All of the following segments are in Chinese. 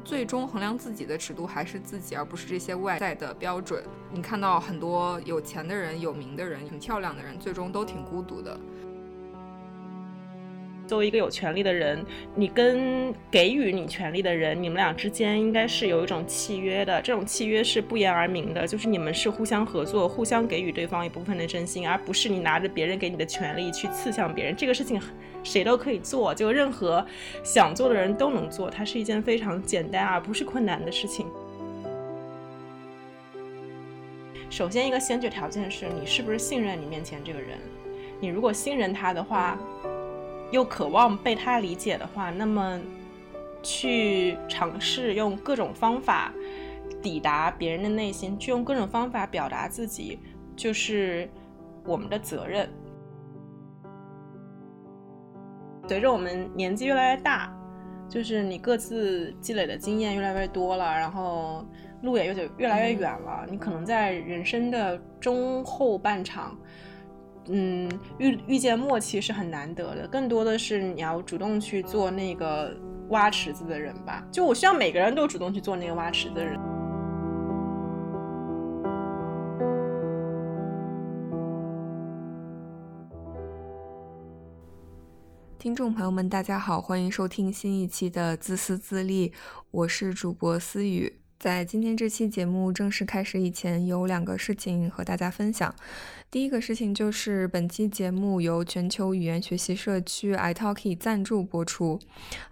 最终衡量自己的尺度还是自己，而不是这些外在的标准。你看到很多有钱的人、有名的人、很漂亮的人，最终都挺孤独的。作为一个有权利的人，你跟给予你权利的人，你们俩之间应该是有一种契约的。这种契约是不言而明的，就是你们是互相合作，互相给予对方一部分的真心，而不是你拿着别人给你的权利去刺向别人。这个事情谁都可以做，就任何想做的人都能做，它是一件非常简单而不是困难的事情。首先，一个先决条件是你是不是信任你面前这个人。你如果信任他的话。又渴望被他理解的话，那么去尝试用各种方法抵达别人的内心，去用各种方法表达自己，就是我们的责任。随着我们年纪越来越大，就是你各自积累的经验越来越多了，然后路也越走越来越远了，你可能在人生的中后半场。嗯，遇遇见默契是很难得的，更多的是你要主动去做那个挖池子的人吧。就我希望每个人都主动去做那个挖池子的人。听众朋友们，大家好，欢迎收听新一期的自私自利，我是主播思雨。在今天这期节目正式开始以前，有两个事情和大家分享。第一个事情就是本期节目由全球语言学习社区 iTalki 赞助播出。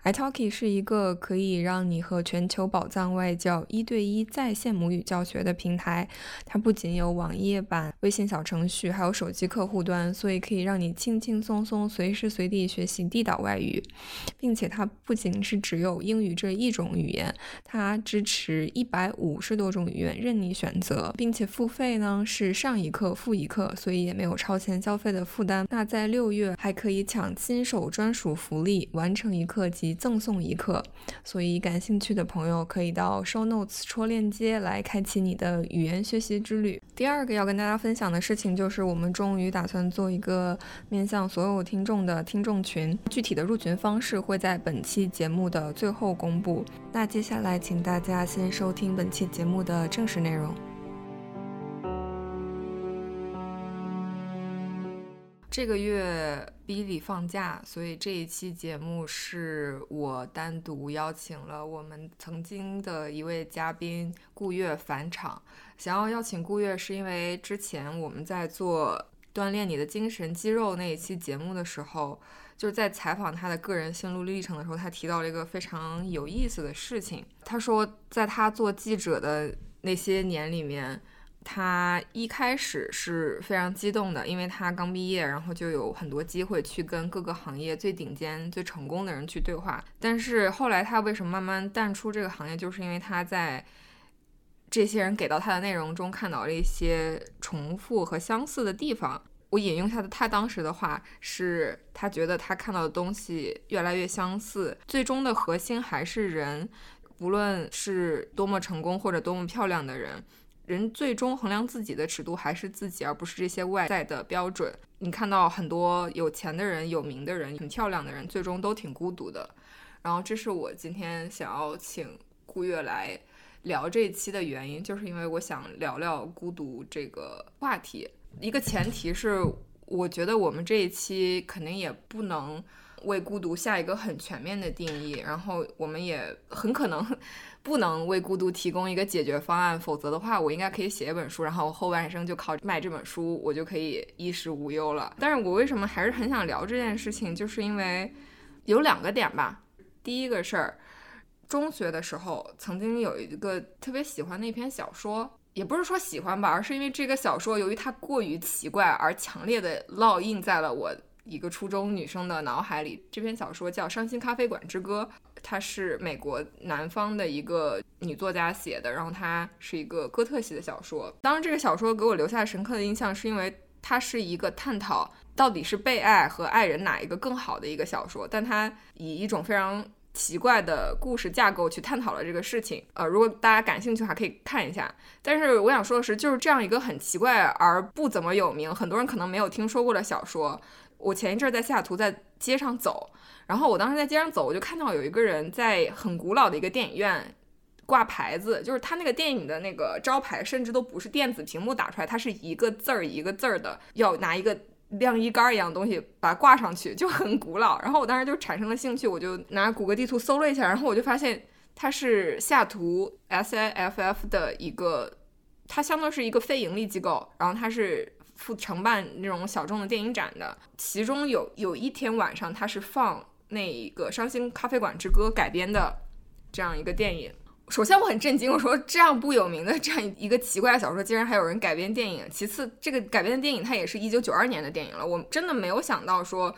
iTalki 是一个可以让你和全球宝藏外教一对一在线母语教学的平台。它不仅有网页版、微信小程序，还有手机客户端，所以可以让你轻轻松松、随时随地学习地道外语。并且它不仅是只有英语这一种语言，它支持一百五十多种语言任你选择，并且付费呢是上一课付一课。所以也没有超前消费的负担。那在六月还可以抢新手专属福利，完成一课即赠送一课。所以感兴趣的朋友可以到 Show Notes 戳链接来开启你的语言学习之旅。第二个要跟大家分享的事情就是，我们终于打算做一个面向所有听众的听众群，具体的入群方式会在本期节目的最后公布。那接下来请大家先收听本期节目的正式内容。这个月 Billy 放假，所以这一期节目是我单独邀请了我们曾经的一位嘉宾顾月返场。想要邀请顾月，是因为之前我们在做锻炼你的精神肌肉那一期节目的时候，就是在采访他的个人心路历程的时候，他提到了一个非常有意思的事情。他说，在他做记者的那些年里面。他一开始是非常激动的，因为他刚毕业，然后就有很多机会去跟各个行业最顶尖、最成功的人去对话。但是后来他为什么慢慢淡出这个行业，就是因为他在这些人给到他的内容中看到了一些重复和相似的地方。我引用他的他当时的话，是他觉得他看到的东西越来越相似，最终的核心还是人，不论是多么成功或者多么漂亮的人。人最终衡量自己的尺度还是自己，而不是这些外在的标准。你看到很多有钱的人、有名的人、很漂亮的人，最终都挺孤独的。然后，这是我今天想要请顾月来聊这一期的原因，就是因为我想聊聊孤独这个话题。一个前提是，我觉得我们这一期肯定也不能为孤独下一个很全面的定义，然后我们也很可能。不能为孤独提供一个解决方案，否则的话，我应该可以写一本书，然后我后半生就靠卖这本书，我就可以衣食无忧了。但是我为什么还是很想聊这件事情，就是因为有两个点吧。第一个事儿，中学的时候曾经有一个特别喜欢的一篇小说，也不是说喜欢吧，而是因为这个小说由于它过于奇怪而强烈的烙印在了我一个初中女生的脑海里。这篇小说叫《伤心咖啡馆之歌》。它是美国南方的一个女作家写的，然后它是一个哥特系的小说。当然，这个小说给我留下深刻的印象，是因为它是一个探讨到底是被爱和爱人哪一个更好的一个小说，但它以一种非常奇怪的故事架构去探讨了这个事情。呃，如果大家感兴趣的话，可以看一下。但是我想说的是，就是这样一个很奇怪而不怎么有名，很多人可能没有听说过的小说。我前一阵在西雅图在街上走，然后我当时在街上走，我就看到有一个人在很古老的一个电影院挂牌子，就是他那个电影的那个招牌，甚至都不是电子屏幕打出来，它是一个字儿一个字儿的，要拿一个晾衣杆一样的东西把它挂上去，就很古老。然后我当时就产生了兴趣，我就拿谷歌地图搜了一下，然后我就发现它是西雅图 SIFF 的一个，它相当是一个非盈利机构，然后它是。负承办那种小众的电影展的，其中有有一天晚上，他是放那个《伤心咖啡馆之歌》改编的这样一个电影。首先我很震惊，我说这样不有名的这样一个奇怪的小说，竟然还有人改编电影。其次，这个改编的电影它也是一九九二年的电影了，我真的没有想到说。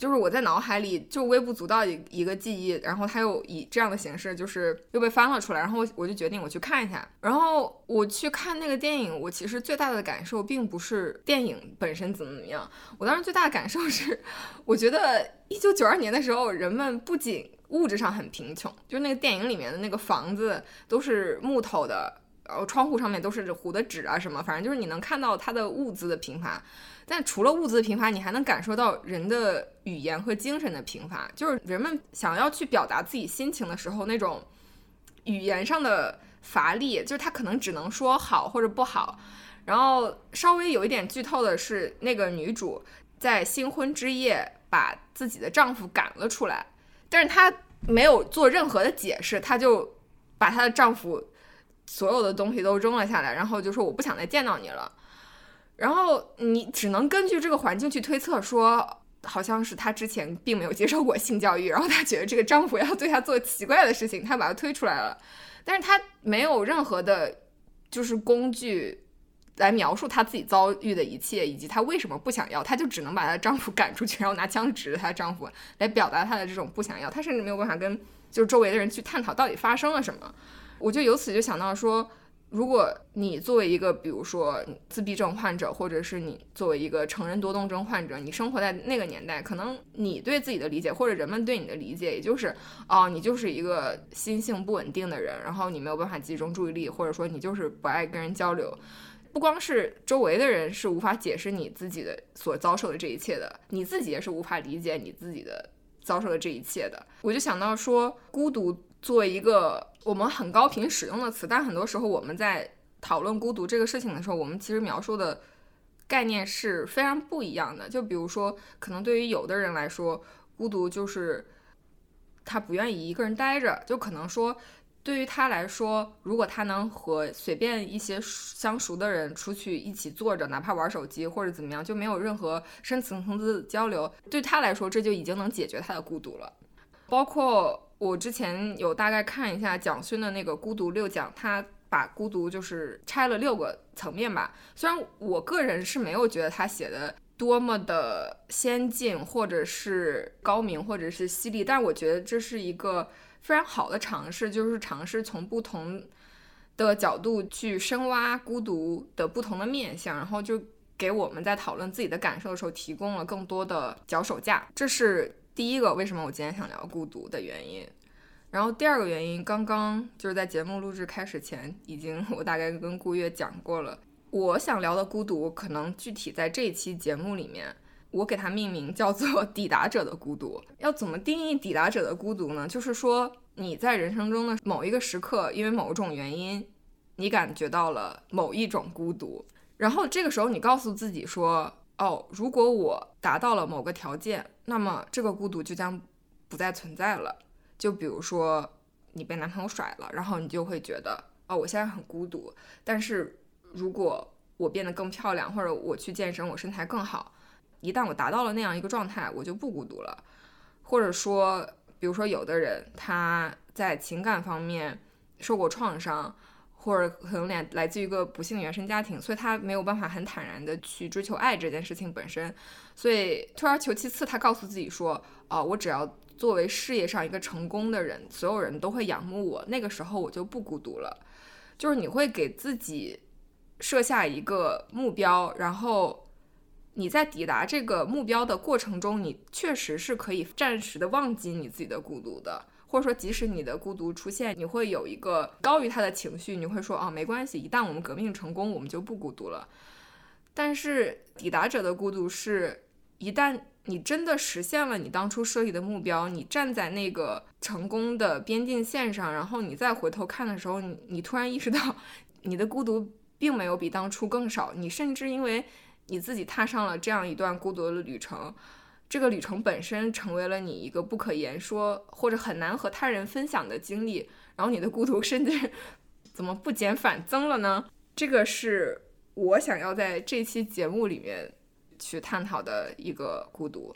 就是我在脑海里就微不足道一一个记忆，然后它又以这样的形式，就是又被翻了出来，然后我就决定我去看一下。然后我去看那个电影，我其实最大的感受并不是电影本身怎么怎么样，我当时最大的感受是，我觉得一九九二年的时候，人们不仅物质上很贫穷，就那个电影里面的那个房子都是木头的，然后窗户上面都是糊的纸啊什么，反正就是你能看到它的物资的贫乏。但除了物资的贫乏，你还能感受到人的语言和精神的贫乏。就是人们想要去表达自己心情的时候，那种语言上的乏力，就是他可能只能说好或者不好。然后稍微有一点剧透的是，那个女主在新婚之夜把自己的丈夫赶了出来，但是她没有做任何的解释，她就把她的丈夫所有的东西都扔了下来，然后就说我不想再见到你了。然后你只能根据这个环境去推测，说好像是她之前并没有接受过性教育，然后她觉得这个丈夫要对她做奇怪的事情，她把他推出来了。但是她没有任何的，就是工具来描述她自己遭遇的一切，以及她为什么不想要，她就只能把她丈夫赶出去，然后拿枪指着她丈夫来表达她的这种不想要。她甚至没有办法跟就是周围的人去探讨到底发生了什么。我就由此就想到说。如果你作为一个，比如说自闭症患者，或者是你作为一个成人多动症患者，你生活在那个年代，可能你对自己的理解，或者人们对你的理解，也就是，哦，你就是一个心性不稳定的人，然后你没有办法集中注意力，或者说你就是不爱跟人交流。不光是周围的人是无法解释你自己的所遭受的这一切的，你自己也是无法理解你自己的遭受的这一切的。我就想到说，孤独。作为一个我们很高频使用的词，但很多时候我们在讨论孤独这个事情的时候，我们其实描述的概念是非常不一样的。就比如说，可能对于有的人来说，孤独就是他不愿意一个人待着。就可能说，对于他来说，如果他能和随便一些相熟的人出去一起坐着，哪怕玩手机或者怎么样，就没有任何深层次交流，对他来说，这就已经能解决他的孤独了。包括。我之前有大概看一下蒋勋的那个《孤独六讲》，他把孤独就是拆了六个层面吧。虽然我个人是没有觉得他写的多么的先进，或者是高明，或者是犀利，但是我觉得这是一个非常好的尝试，就是尝试从不同的角度去深挖孤独的不同的面相，然后就给我们在讨论自己的感受的时候提供了更多的脚手架。这是。第一个为什么我今天想聊孤独的原因，然后第二个原因，刚刚就是在节目录制开始前，已经我大概跟顾月讲过了。我想聊的孤独，可能具体在这一期节目里面，我给它命名叫做“抵达者的孤独”。要怎么定义抵达者的孤独呢？就是说你在人生中的某一个时刻，因为某种原因，你感觉到了某一种孤独，然后这个时候你告诉自己说。哦，如果我达到了某个条件，那么这个孤独就将不再存在了。就比如说你被男朋友甩了，然后你就会觉得，哦，我现在很孤独。但是如果我变得更漂亮，或者我去健身，我身材更好，一旦我达到了那样一个状态，我就不孤独了。或者说，比如说有的人他在情感方面受过创伤。或者可能来来自于一个不幸的原生家庭，所以他没有办法很坦然的去追求爱这件事情本身，所以退而求其次，他告诉自己说，哦，我只要作为事业上一个成功的人，所有人都会仰慕我，那个时候我就不孤独了。就是你会给自己设下一个目标，然后你在抵达这个目标的过程中，你确实是可以暂时的忘记你自己的孤独的。或者说，即使你的孤独出现，你会有一个高于他的情绪，你会说啊，没关系，一旦我们革命成功，我们就不孤独了。但是抵达者的孤独是，一旦你真的实现了你当初设立的目标，你站在那个成功的边境线上，然后你再回头看的时候，你你突然意识到，你的孤独并没有比当初更少，你甚至因为你自己踏上了这样一段孤独的旅程，这个旅程本身成为了你一个不可言说或者很难和他人分享的经历，然后你的孤独 甚至怎么不减反增了呢？这个是我想要在这期节目里面。去探讨的一个孤独。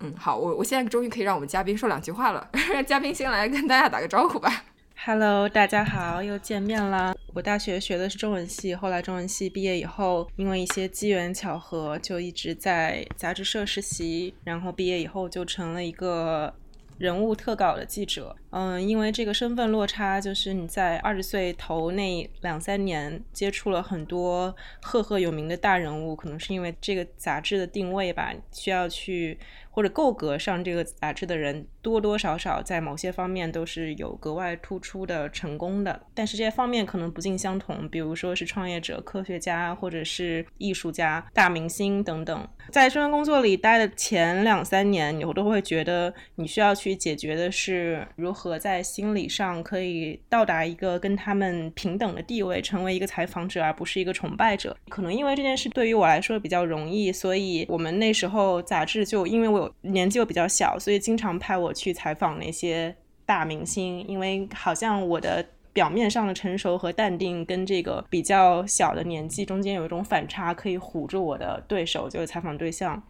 嗯，好，我我现在终于可以让我们嘉宾说两句话了。让嘉宾先来跟大家打个招呼吧。Hello，大家好，又见面了。我大学学的是中文系，后来中文系毕业以后，因为一些机缘巧合，就一直在杂志社实习，然后毕业以后就成了一个。人物特稿的记者，嗯，因为这个身份落差，就是你在二十岁头那两三年接触了很多赫赫有名的大人物，可能是因为这个杂志的定位吧，需要去。或者够格上这个杂志的人，多多少少在某些方面都是有格外突出的成功的，但是这些方面可能不尽相同。比如说是创业者、科学家，或者是艺术家、大明星等等。在这份工作里待的前两三年，你都会觉得你需要去解决的是如何和在心理上可以到达一个跟他们平等的地位，成为一个采访者而不是一个崇拜者。可能因为这件事对于我来说比较容易，所以我们那时候杂志就因为我。年纪又比较小，所以经常派我去采访那些大明星，因为好像我的表面上的成熟和淡定，跟这个比较小的年纪中间有一种反差，可以唬住我的对手，就是采访对象。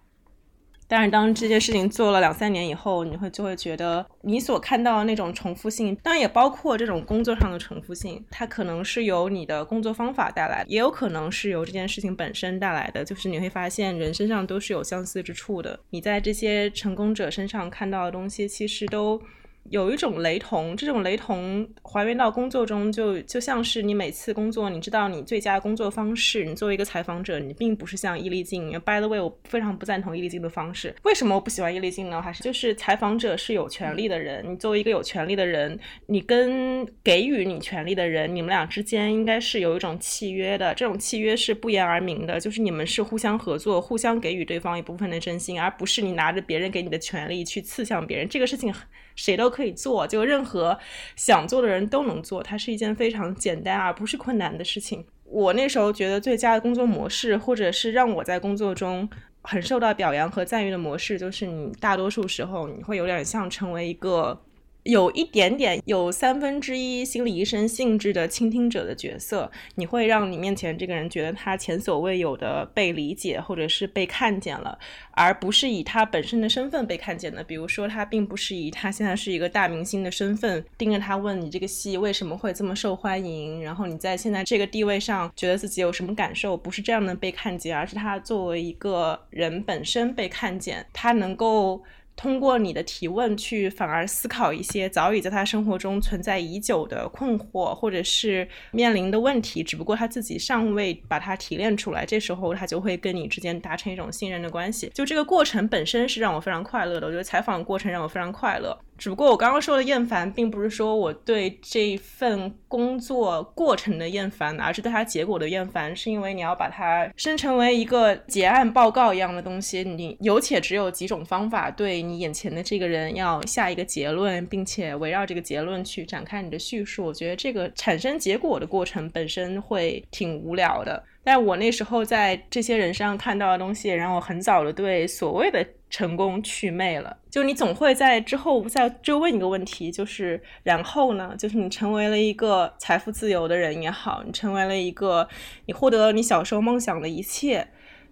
但是当这件事情做了两三年以后，你会就会觉得你所看到的那种重复性，当然也包括这种工作上的重复性，它可能是由你的工作方法带来，也有可能是由这件事情本身带来的。就是你会发现人身上都是有相似之处的，你在这些成功者身上看到的东西，其实都。有一种雷同，这种雷同还原到工作中，就就像是你每次工作，你知道你最佳工作方式。你作为一个采访者，你并不是像易立竞。By the way，我非常不赞同易立静的方式。为什么我不喜欢易立静呢？还是就是采访者是有权利的人。你作为一个有权利的人，你跟给予你权利的人，你们俩之间应该是有一种契约的。这种契约是不言而明的，就是你们是互相合作，互相给予对方一部分的真心，而不是你拿着别人给你的权利去刺向别人。这个事情。谁都可以做，就任何想做的人都能做，它是一件非常简单而不是困难的事情。我那时候觉得最佳的工作模式，或者是让我在工作中很受到表扬和赞誉的模式，就是你大多数时候你会有点像成为一个。有一点点有三分之一心理医生性质的倾听者的角色，你会让你面前这个人觉得他前所未有的被理解，或者是被看见了，而不是以他本身的身份被看见的。比如说，他并不是以他现在是一个大明星的身份盯着他问你这个戏为什么会这么受欢迎，然后你在现在这个地位上觉得自己有什么感受，不是这样的被看见，而是他作为一个人本身被看见，他能够。通过你的提问去反而思考一些早已在他生活中存在已久的困惑，或者是面临的问题，只不过他自己尚未把它提炼出来。这时候他就会跟你之间达成一种信任的关系。就这个过程本身是让我非常快乐的，我觉得采访过程让我非常快乐。只不过我刚刚说的厌烦，并不是说我对这份工作过程的厌烦，而是对它结果的厌烦。是因为你要把它生成为一个结案报告一样的东西，你有且只有几种方法对你眼前的这个人要下一个结论，并且围绕这个结论去展开你的叙述。我觉得这个产生结果的过程本身会挺无聊的。但我那时候在这些人身上看到的东西，让我很早的对所谓的成功祛魅了。就你总会在之后再追问一个问题，就是然后呢？就是你成为了一个财富自由的人也好，你成为了一个你获得了你小时候梦想的一切，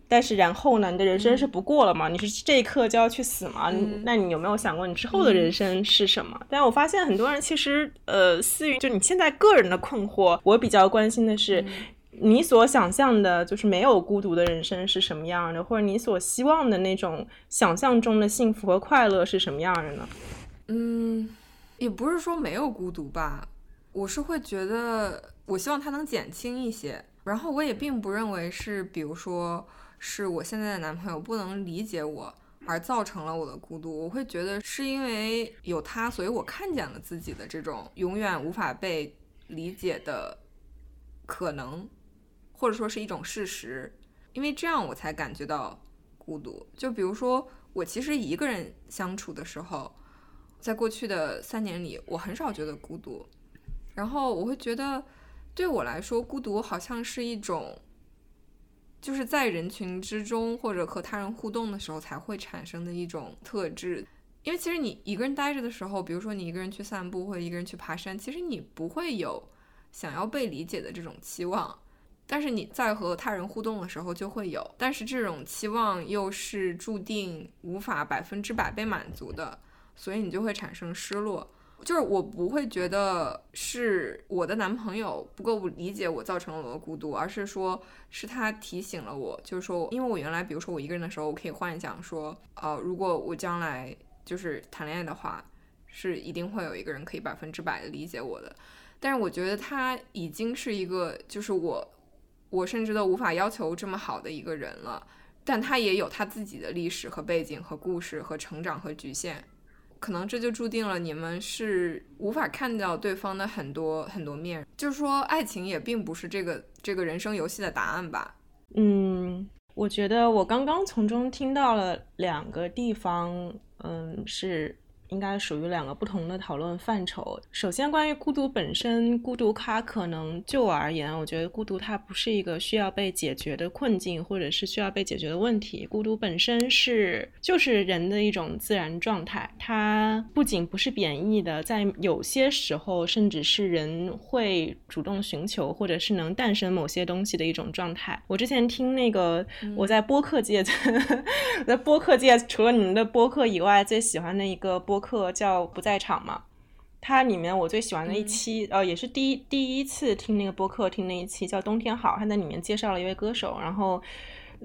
但是然后呢？你的人生是不过了吗？你是这一刻就要去死吗？那你有没有想过你之后的人生是什么？但我发现很多人其实呃，思于就你现在个人的困惑，我比较关心的是。你所想象的，就是没有孤独的人生是什么样的，或者你所希望的那种想象中的幸福和快乐是什么样的呢？嗯，也不是说没有孤独吧，我是会觉得，我希望它能减轻一些。然后我也并不认为是，比如说是我现在的男朋友不能理解我而造成了我的孤独。我会觉得是因为有他，所以我看见了自己的这种永远无法被理解的可能。或者说是一种事实，因为这样我才感觉到孤独。就比如说，我其实一个人相处的时候，在过去的三年里，我很少觉得孤独。然后我会觉得，对我来说，孤独好像是一种，就是在人群之中或者和他人互动的时候才会产生的一种特质。因为其实你一个人待着的时候，比如说你一个人去散步或者一个人去爬山，其实你不会有想要被理解的这种期望。但是你在和他人互动的时候就会有，但是这种期望又是注定无法百分之百被满足的，所以你就会产生失落。就是我不会觉得是我的男朋友不够理解我造成了我的孤独，而是说是他提醒了我，就是说，因为我原来比如说我一个人的时候，我可以幻想说，呃，如果我将来就是谈恋爱的话，是一定会有一个人可以百分之百的理解我的。但是我觉得他已经是一个，就是我。我甚至都无法要求这么好的一个人了，但他也有他自己的历史和背景和故事和成长和局限，可能这就注定了你们是无法看到对方的很多很多面。就是说，爱情也并不是这个这个人生游戏的答案吧？嗯，我觉得我刚刚从中听到了两个地方，嗯，是。应该属于两个不同的讨论范畴。首先，关于孤独本身，孤独它可能就我而言，我觉得孤独它不是一个需要被解决的困境，或者是需要被解决的问题。孤独本身是就是人的一种自然状态，它不仅不是贬义的，在有些时候，甚至是人会主动寻求，或者是能诞生某些东西的一种状态。我之前听那个我在播客界，在播客界除了你们的播客以外，最喜欢的一个播。播客叫不在场嘛，它里面我最喜欢的一期，呃，也是第一第一次听那个播客，听那一期叫冬天好，他在里面介绍了一位歌手，然后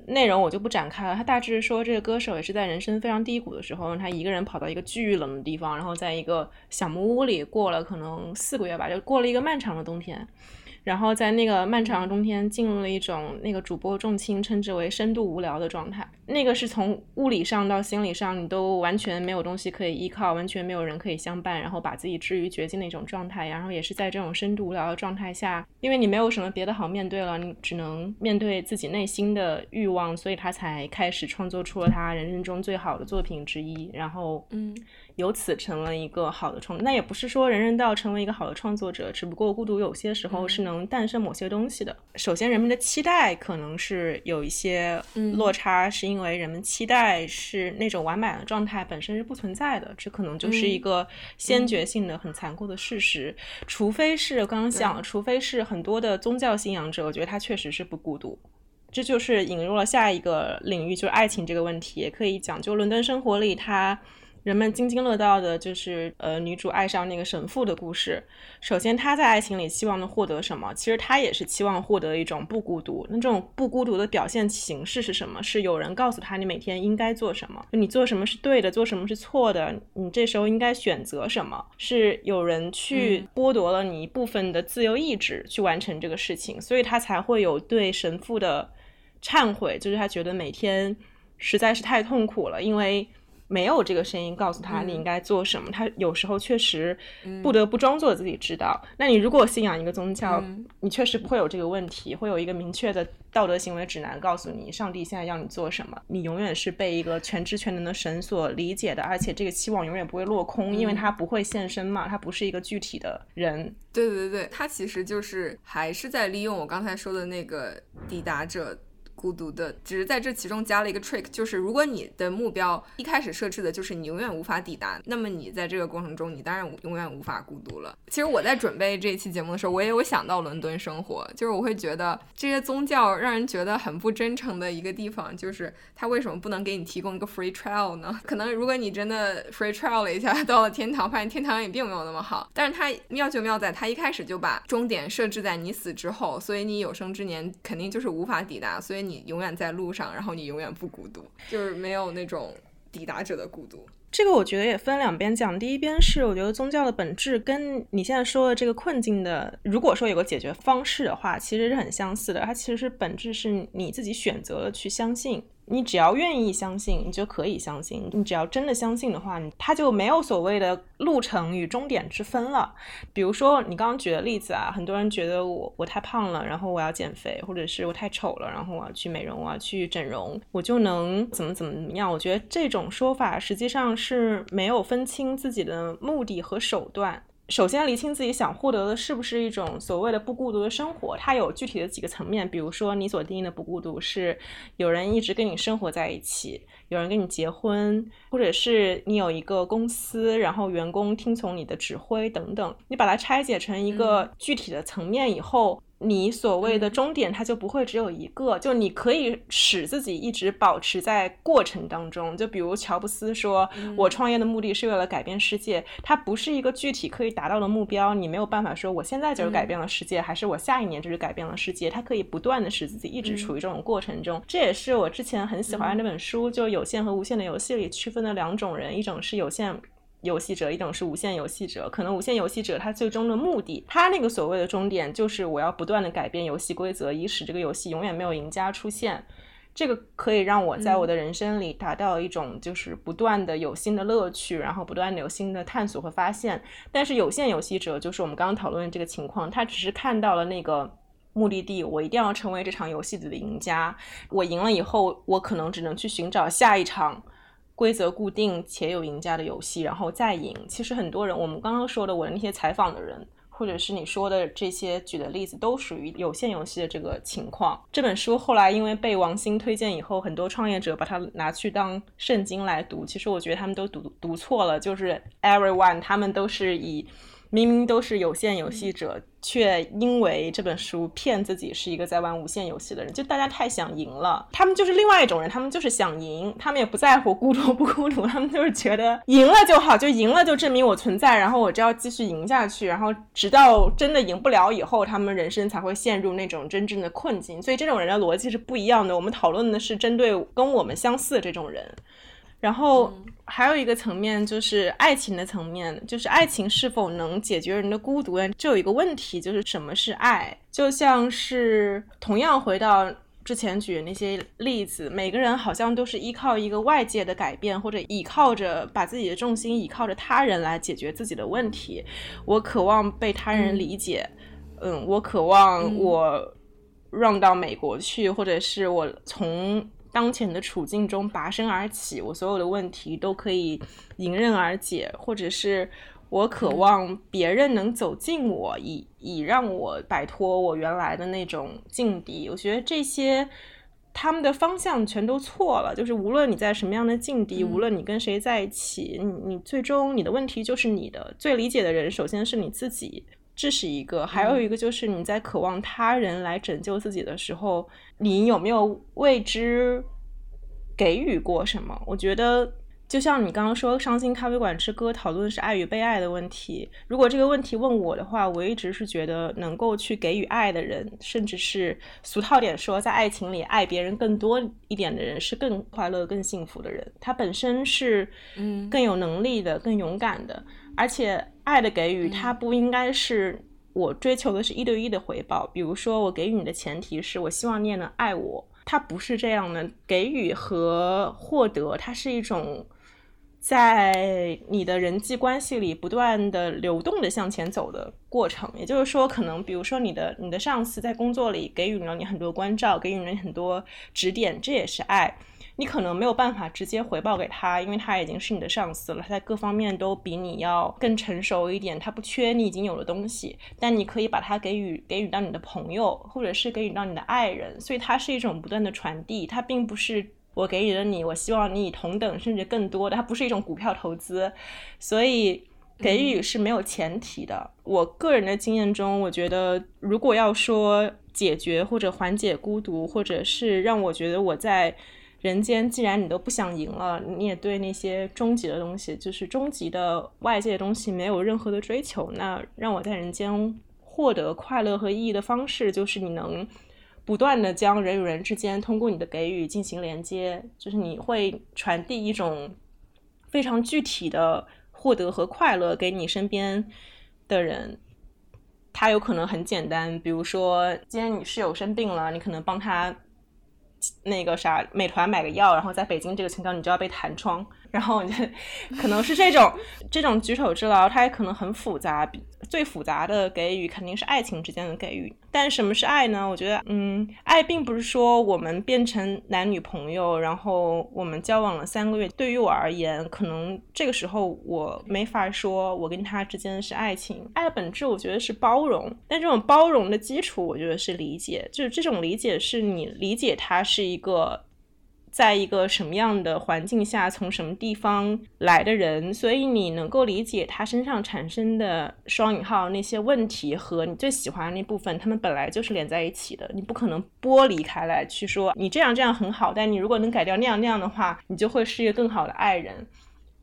内容我就不展开了。他大致说这个歌手也是在人生非常低谷的时候，他一个人跑到一个巨冷的地方，然后在一个小木屋里过了可能四个月吧，就过了一个漫长的冬天。然后在那个漫长的冬天，进入了一种那个主播重青称之为深度无聊的状态。那个是从物理上到心理上，你都完全没有东西可以依靠，完全没有人可以相伴，然后把自己置于绝境的一种状态。然后也是在这种深度无聊的状态下，因为你没有什么别的好面对了，你只能面对自己内心的欲望，所以他才开始创作出了他人生中最好的作品之一。然后，嗯。由此成了一个好的创，那也不是说人人都要成为一个好的创作者，只不过孤独有些时候是能诞生某些东西的。首先，人们的期待可能是有一些落差，是因为人们期待是那种完满的状态本身是不存在的，这可能就是一个先决性的、很残酷的事实。除非是刚刚讲，除非是很多的宗教信仰者，我觉得他确实是不孤独。这就是引入了下一个领域，就是爱情这个问题，也可以讲就伦敦生活里他。人们津津乐道的就是，呃，女主爱上那个神父的故事。首先，她在爱情里期望的获得什么？其实她也是期望获得一种不孤独。那这种不孤独的表现形式是什么？是有人告诉她你每天应该做什么，你做什么是对的，做什么是错的，你这时候应该选择什么？是有人去剥夺了你一部分的自由意志去完成这个事情，所以她才会有对神父的忏悔，就是她觉得每天实在是太痛苦了，因为。没有这个声音告诉他你应该做什么，他有时候确实不得不装作自己知道。那你如果信仰一个宗教，你确实不会有这个问题，会有一个明确的道德行为指南告诉你，上帝现在要你做什么。你永远是被一个全知全能的神所理解的，而且这个期望永远不会落空，因为他不会现身嘛，他不是一个具体的人。对对对，他其实就是还是在利用我刚才说的那个抵达者。孤独的，只是在这其中加了一个 trick，就是如果你的目标一开始设置的就是你永远无法抵达，那么你在这个过程中，你当然永远无法孤独了。其实我在准备这一期节目的时候，我也有想到伦敦生活，就是我会觉得这些宗教让人觉得很不真诚的一个地方，就是他为什么不能给你提供一个 free trial 呢？可能如果你真的 free trial 了一下，到了天堂，发现天堂也并没有那么好。但是它妙就妙在，它一开始就把终点设置在你死之后，所以你有生之年肯定就是无法抵达，所以你。你永远在路上，然后你永远不孤独，就是没有那种抵达者的孤独。这个我觉得也分两边讲。第一边是我觉得宗教的本质跟你现在说的这个困境的，如果说有个解决方式的话，其实是很相似的。它其实是本质是你自己选择了去相信。你只要愿意相信，你就可以相信。你只要真的相信的话，它就没有所谓的路程与终点之分了。比如说你刚刚举的例子啊，很多人觉得我我太胖了，然后我要减肥，或者是我太丑了，然后我要去美容，我要去整容，我就能怎么怎么怎么样。我觉得这种说法实际上是没有分清自己的目的和手段。首先，厘清自己想获得的是不是一种所谓的不孤独的生活，它有具体的几个层面。比如说，你所定义的不孤独是有人一直跟你生活在一起，有人跟你结婚，或者是你有一个公司，然后员工听从你的指挥等等。你把它拆解成一个具体的层面以后。你所谓的终点，它就不会只有一个，就你可以使自己一直保持在过程当中。就比如乔布斯说：“我创业的目的是为了改变世界。”它不是一个具体可以达到的目标，你没有办法说我现在就是改变了世界，还是我下一年就是改变了世界。它可以不断的使自己一直处于这种过程中。这也是我之前很喜欢那本书，就有限和无限的游戏里区分的两种人，一种是有限。游戏者一种是无限游戏者，可能无限游戏者他最终的目的，他那个所谓的终点就是我要不断的改变游戏规则，以使这个游戏永远没有赢家出现。这个可以让我在我的人生里达到一种就是不断的有新的乐趣，然后不断的有新的探索和发现。但是有限游戏者就是我们刚刚讨论的这个情况，他只是看到了那个目的地，我一定要成为这场游戏里的赢家。我赢了以后，我可能只能去寻找下一场。规则固定且有赢家的游戏，然后再赢。其实很多人，我们刚刚说的我的那些采访的人，或者是你说的这些举的例子，都属于有限游戏的这个情况。这本书后来因为被王兴推荐以后，很多创业者把它拿去当圣经来读。其实我觉得他们都读读错了，就是 everyone，他们都是以。明明都是有限游戏者，却因为这本书骗自己是一个在玩无限游戏的人，就大家太想赢了。他们就是另外一种人，他们就是想赢，他们也不在乎孤独不孤独，他们就是觉得赢了就好，就赢了就证明我存在，然后我就要继续赢下去，然后直到真的赢不了以后，他们人生才会陷入那种真正的困境。所以这种人的逻辑是不一样的。我们讨论的是针对跟我们相似的这种人。然后还有一个层面就是爱情的层面，就是爱情是否能解决人的孤独？这有一个问题，就是什么是爱？就像是同样回到之前举的那些例子，每个人好像都是依靠一个外界的改变，或者依靠着把自己的重心依靠着他人来解决自己的问题。我渴望被他人理解，嗯，我渴望我让到美国去，或者是我从。当前的处境中拔身而起，我所有的问题都可以迎刃而解，或者是我渴望别人能走近我，以以让我摆脱我原来的那种境地。我觉得这些他们的方向全都错了。就是无论你在什么样的境地，无论你跟谁在一起，你你最终你的问题就是你的最理解的人，首先是你自己。这是一个，还有一个就是你在渴望他人来拯救自己的时候，你有没有为之给予过什么？我觉得，就像你刚刚说《伤心咖啡馆之歌》讨论的是爱与被爱的问题。如果这个问题问我的话，我一直是觉得能够去给予爱的人，甚至是俗套点说，在爱情里爱别人更多一点的人，是更快乐、更幸福的人。他本身是嗯更有能力的、更勇敢的。而且，爱的给予，它不应该是我追求的是一对一的回报。比如说，我给予你的前提是我希望你也能爱我，它不是这样的。给予和获得，它是一种在你的人际关系里不断的流动的向前走的过程。也就是说，可能比如说你的你的上司在工作里给予了你很多关照，给予了你很多指点，这也是爱。你可能没有办法直接回报给他，因为他已经是你的上司了，他在各方面都比你要更成熟一点，他不缺你已经有的东西。但你可以把它给予给予到你的朋友，或者是给予到你的爱人，所以它是一种不断的传递。它并不是我给予了你，我希望你以同等甚至更多的，它不是一种股票投资。所以给予是没有前提的。我个人的经验中，我觉得如果要说解决或者缓解孤独，或者是让我觉得我在。人间，既然你都不想赢了，你也对那些终极的东西，就是终极的外界的东西没有任何的追求，那让我在人间获得快乐和意义的方式，就是你能不断的将人与人之间通过你的给予进行连接，就是你会传递一种非常具体的获得和快乐给你身边的人。他有可能很简单，比如说今天你室友生病了，你可能帮他那个啥，美团买个药，然后在北京这个情况你就要被弹窗。然后你可能是这种这种举手之劳，它也可能很复杂。最复杂的给予肯定是爱情之间的给予。但什么是爱呢？我觉得，嗯，爱并不是说我们变成男女朋友，然后我们交往了三个月。对于我而言，可能这个时候我没法说我跟他之间是爱情。爱的本质，我觉得是包容。但这种包容的基础，我觉得是理解。就是这种理解，是你理解他是一个。在一个什么样的环境下，从什么地方来的人，所以你能够理解他身上产生的双引号那些问题和你最喜欢的那部分，他们本来就是连在一起的，你不可能剥离开来去说你这样这样很好，但你如果能改掉那样那样的话，你就会是一个更好的爱人。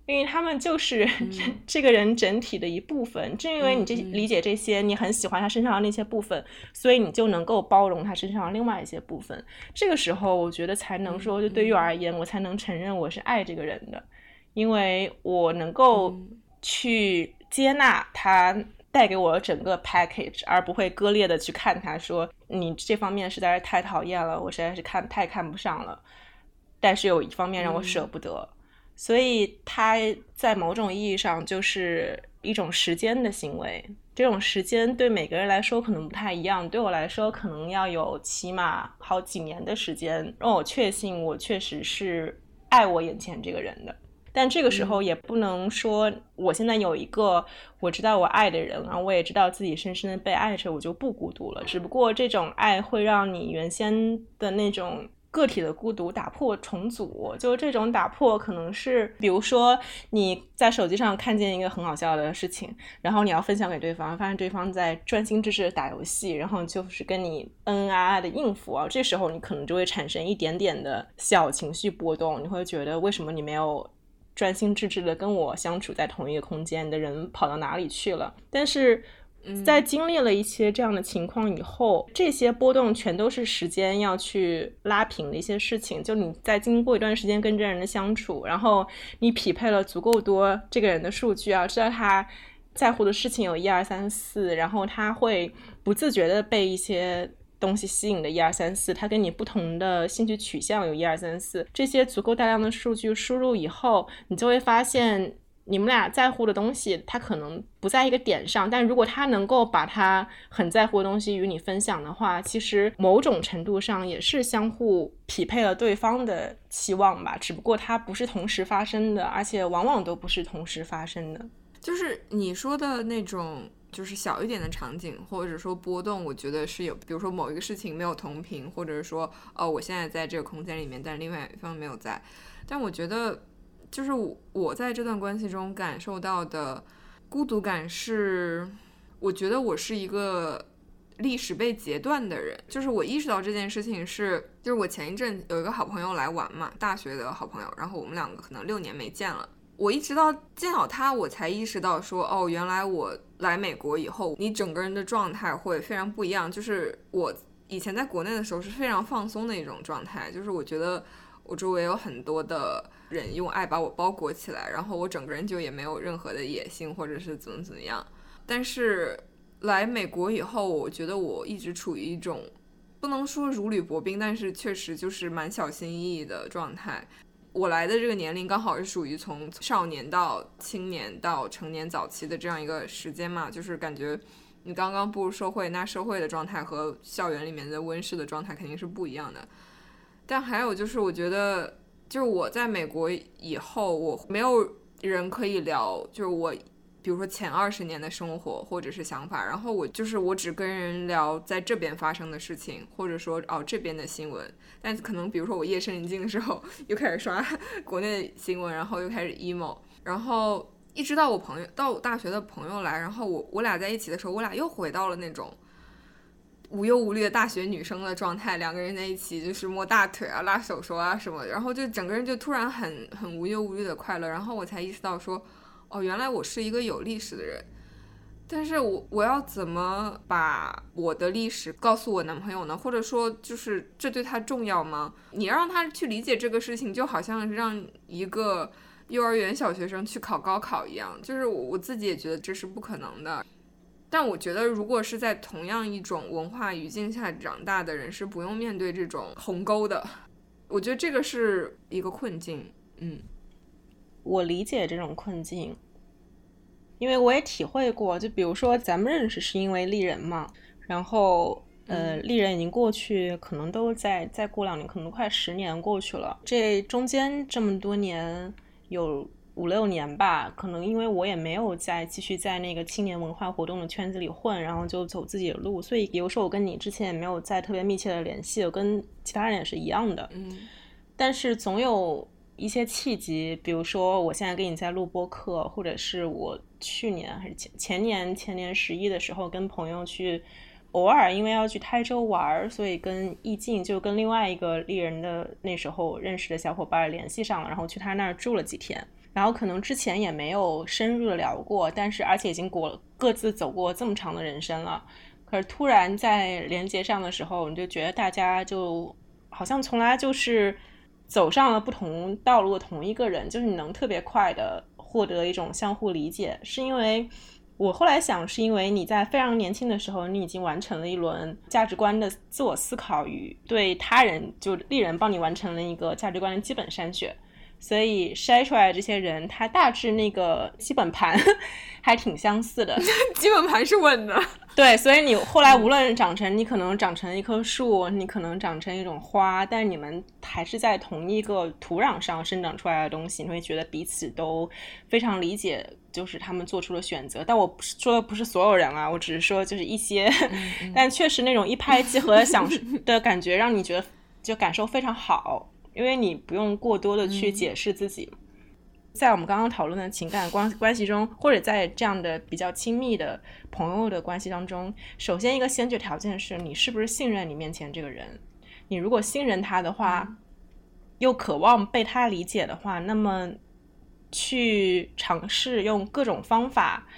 因为他们就是 这个人整体的一部分，正因为你这理解这些，你很喜欢他身上的那些部分，所以你就能够包容他身上的另外一些部分。这个时候，我觉得才能说，就对于我而言，我才能承认我是爱这个人的，因为我能够去接纳他带给我整个 package，而不会割裂的去看他说你这方面实在是太讨厌了，我实在是看太看不上了，但是有一方面让我舍不得。所以，它在某种意义上就是一种时间的行为。这种时间对每个人来说可能不太一样。对我来说，可能要有起码好几年的时间，让我确信我确实是爱我眼前这个人的。但这个时候也不能说，我现在有一个我知道我爱的人，然后我也知道自己深深的被爱着，我就不孤独了。只不过这种爱会让你原先的那种。个体的孤独打破重组，就这种打破可能是，比如说你在手机上看见一个很好笑的事情，然后你要分享给对方，发现对方在专心致志的打游戏，然后就是跟你嗯嗯啊啊的应付啊，这时候你可能就会产生一点点的小情绪波动，你会觉得为什么你没有专心致志的跟我相处在同一个空间？你的人跑到哪里去了？但是。在经历了一些这样的情况以后，这些波动全都是时间要去拉平的一些事情。就你在经过一段时间跟这人的相处，然后你匹配了足够多这个人的数据啊，知道他在乎的事情有一二三四，然后他会不自觉的被一些东西吸引的一二三四，他跟你不同的兴趣取向有一二三四，这些足够大量的数据输入以后，你就会发现。你们俩在乎的东西，他可能不在一个点上，但如果他能够把他很在乎的东西与你分享的话，其实某种程度上也是相互匹配了对方的期望吧。只不过它不是同时发生的，而且往往都不是同时发生的。就是你说的那种，就是小一点的场景，或者说波动，我觉得是有，比如说某一个事情没有同频，或者是说，哦，我现在在这个空间里面，但另外一方没有在。但我觉得。就是我在这段关系中感受到的孤独感是，我觉得我是一个历史被截断的人。就是我意识到这件事情是，就是我前一阵有一个好朋友来玩嘛，大学的好朋友，然后我们两个可能六年没见了。我一直到见到他，我才意识到说，哦，原来我来美国以后，你整个人的状态会非常不一样。就是我以前在国内的时候是非常放松的一种状态，就是我觉得我周围有很多的。人用爱把我包裹起来，然后我整个人就也没有任何的野心，或者是怎么怎么样。但是来美国以后，我觉得我一直处于一种不能说如履薄冰，但是确实就是蛮小心翼翼的状态。我来的这个年龄刚好是属于从少年到青年到成年早期的这样一个时间嘛，就是感觉你刚刚步入社会，那社会的状态和校园里面的温室的状态肯定是不一样的。但还有就是，我觉得。就是我在美国以后，我没有人可以聊，就是我，比如说前二十年的生活或者是想法，然后我就是我只跟人聊在这边发生的事情，或者说哦这边的新闻，但可能比如说我夜深人静的时候 又开始刷国内的新闻，然后又开始 emo，然后一直到我朋友到我大学的朋友来，然后我我俩在一起的时候，我俩又回到了那种。无忧无虑的大学女生的状态，两个人在一起就是摸大腿啊、拉手手啊什么，然后就整个人就突然很很无忧无虑的快乐，然后我才意识到说，哦，原来我是一个有历史的人，但是我我要怎么把我的历史告诉我男朋友呢？或者说，就是这对他重要吗？你让他去理解这个事情，就好像让一个幼儿园小学生去考高考一样，就是我我自己也觉得这是不可能的。但我觉得，如果是在同样一种文化语境下长大的人，是不用面对这种鸿沟的。我觉得这个是一个困境。嗯，我理解这种困境，因为我也体会过。就比如说，咱们认识是因为丽人嘛，然后呃，丽人已经过去，可能都在再过两年，可能快十年过去了。这中间这么多年有。五六年吧，可能因为我也没有再继续在那个青年文化活动的圈子里混，然后就走自己的路，所以比如说我跟你之前也没有再特别密切的联系，我跟其他人也是一样的。嗯，但是总有一些契机，比如说我现在跟你在录播课，或者是我去年还是前前年前年十一的时候跟朋友去，偶尔因为要去台州玩，所以跟易静就跟另外一个丽人的那时候认识的小伙伴联系上了，然后去他那儿住了几天。然后可能之前也没有深入的聊过，但是而且已经过各自走过这么长的人生了，可是突然在连接上的时候，你就觉得大家就好像从来就是走上了不同道路的同一个人，就是你能特别快的获得一种相互理解，是因为我后来想，是因为你在非常年轻的时候，你已经完成了一轮价值观的自我思考与对他人就利人帮你完成了一个价值观的基本筛选。所以筛出来的这些人，他大致那个基本盘 还挺相似的，基本盘是稳的。对，所以你后来无论长成，你可能长成一棵树，你可能长成一种花，但是你们还是在同一个土壤上生长出来的东西，你会觉得彼此都非常理解，就是他们做出了选择。但我说的不是所有人啊，我只是说就是一些，但确实那种一拍即合的想的感觉，让你觉得就感受非常好。因为你不用过多的去解释自己，在我们刚刚讨论的情感关关系中，或者在这样的比较亲密的朋友的关系当中，首先一个先决条件是你是不是信任你面前这个人。你如果信任他的话，又渴望被他理解的话，那么去尝试用各种方法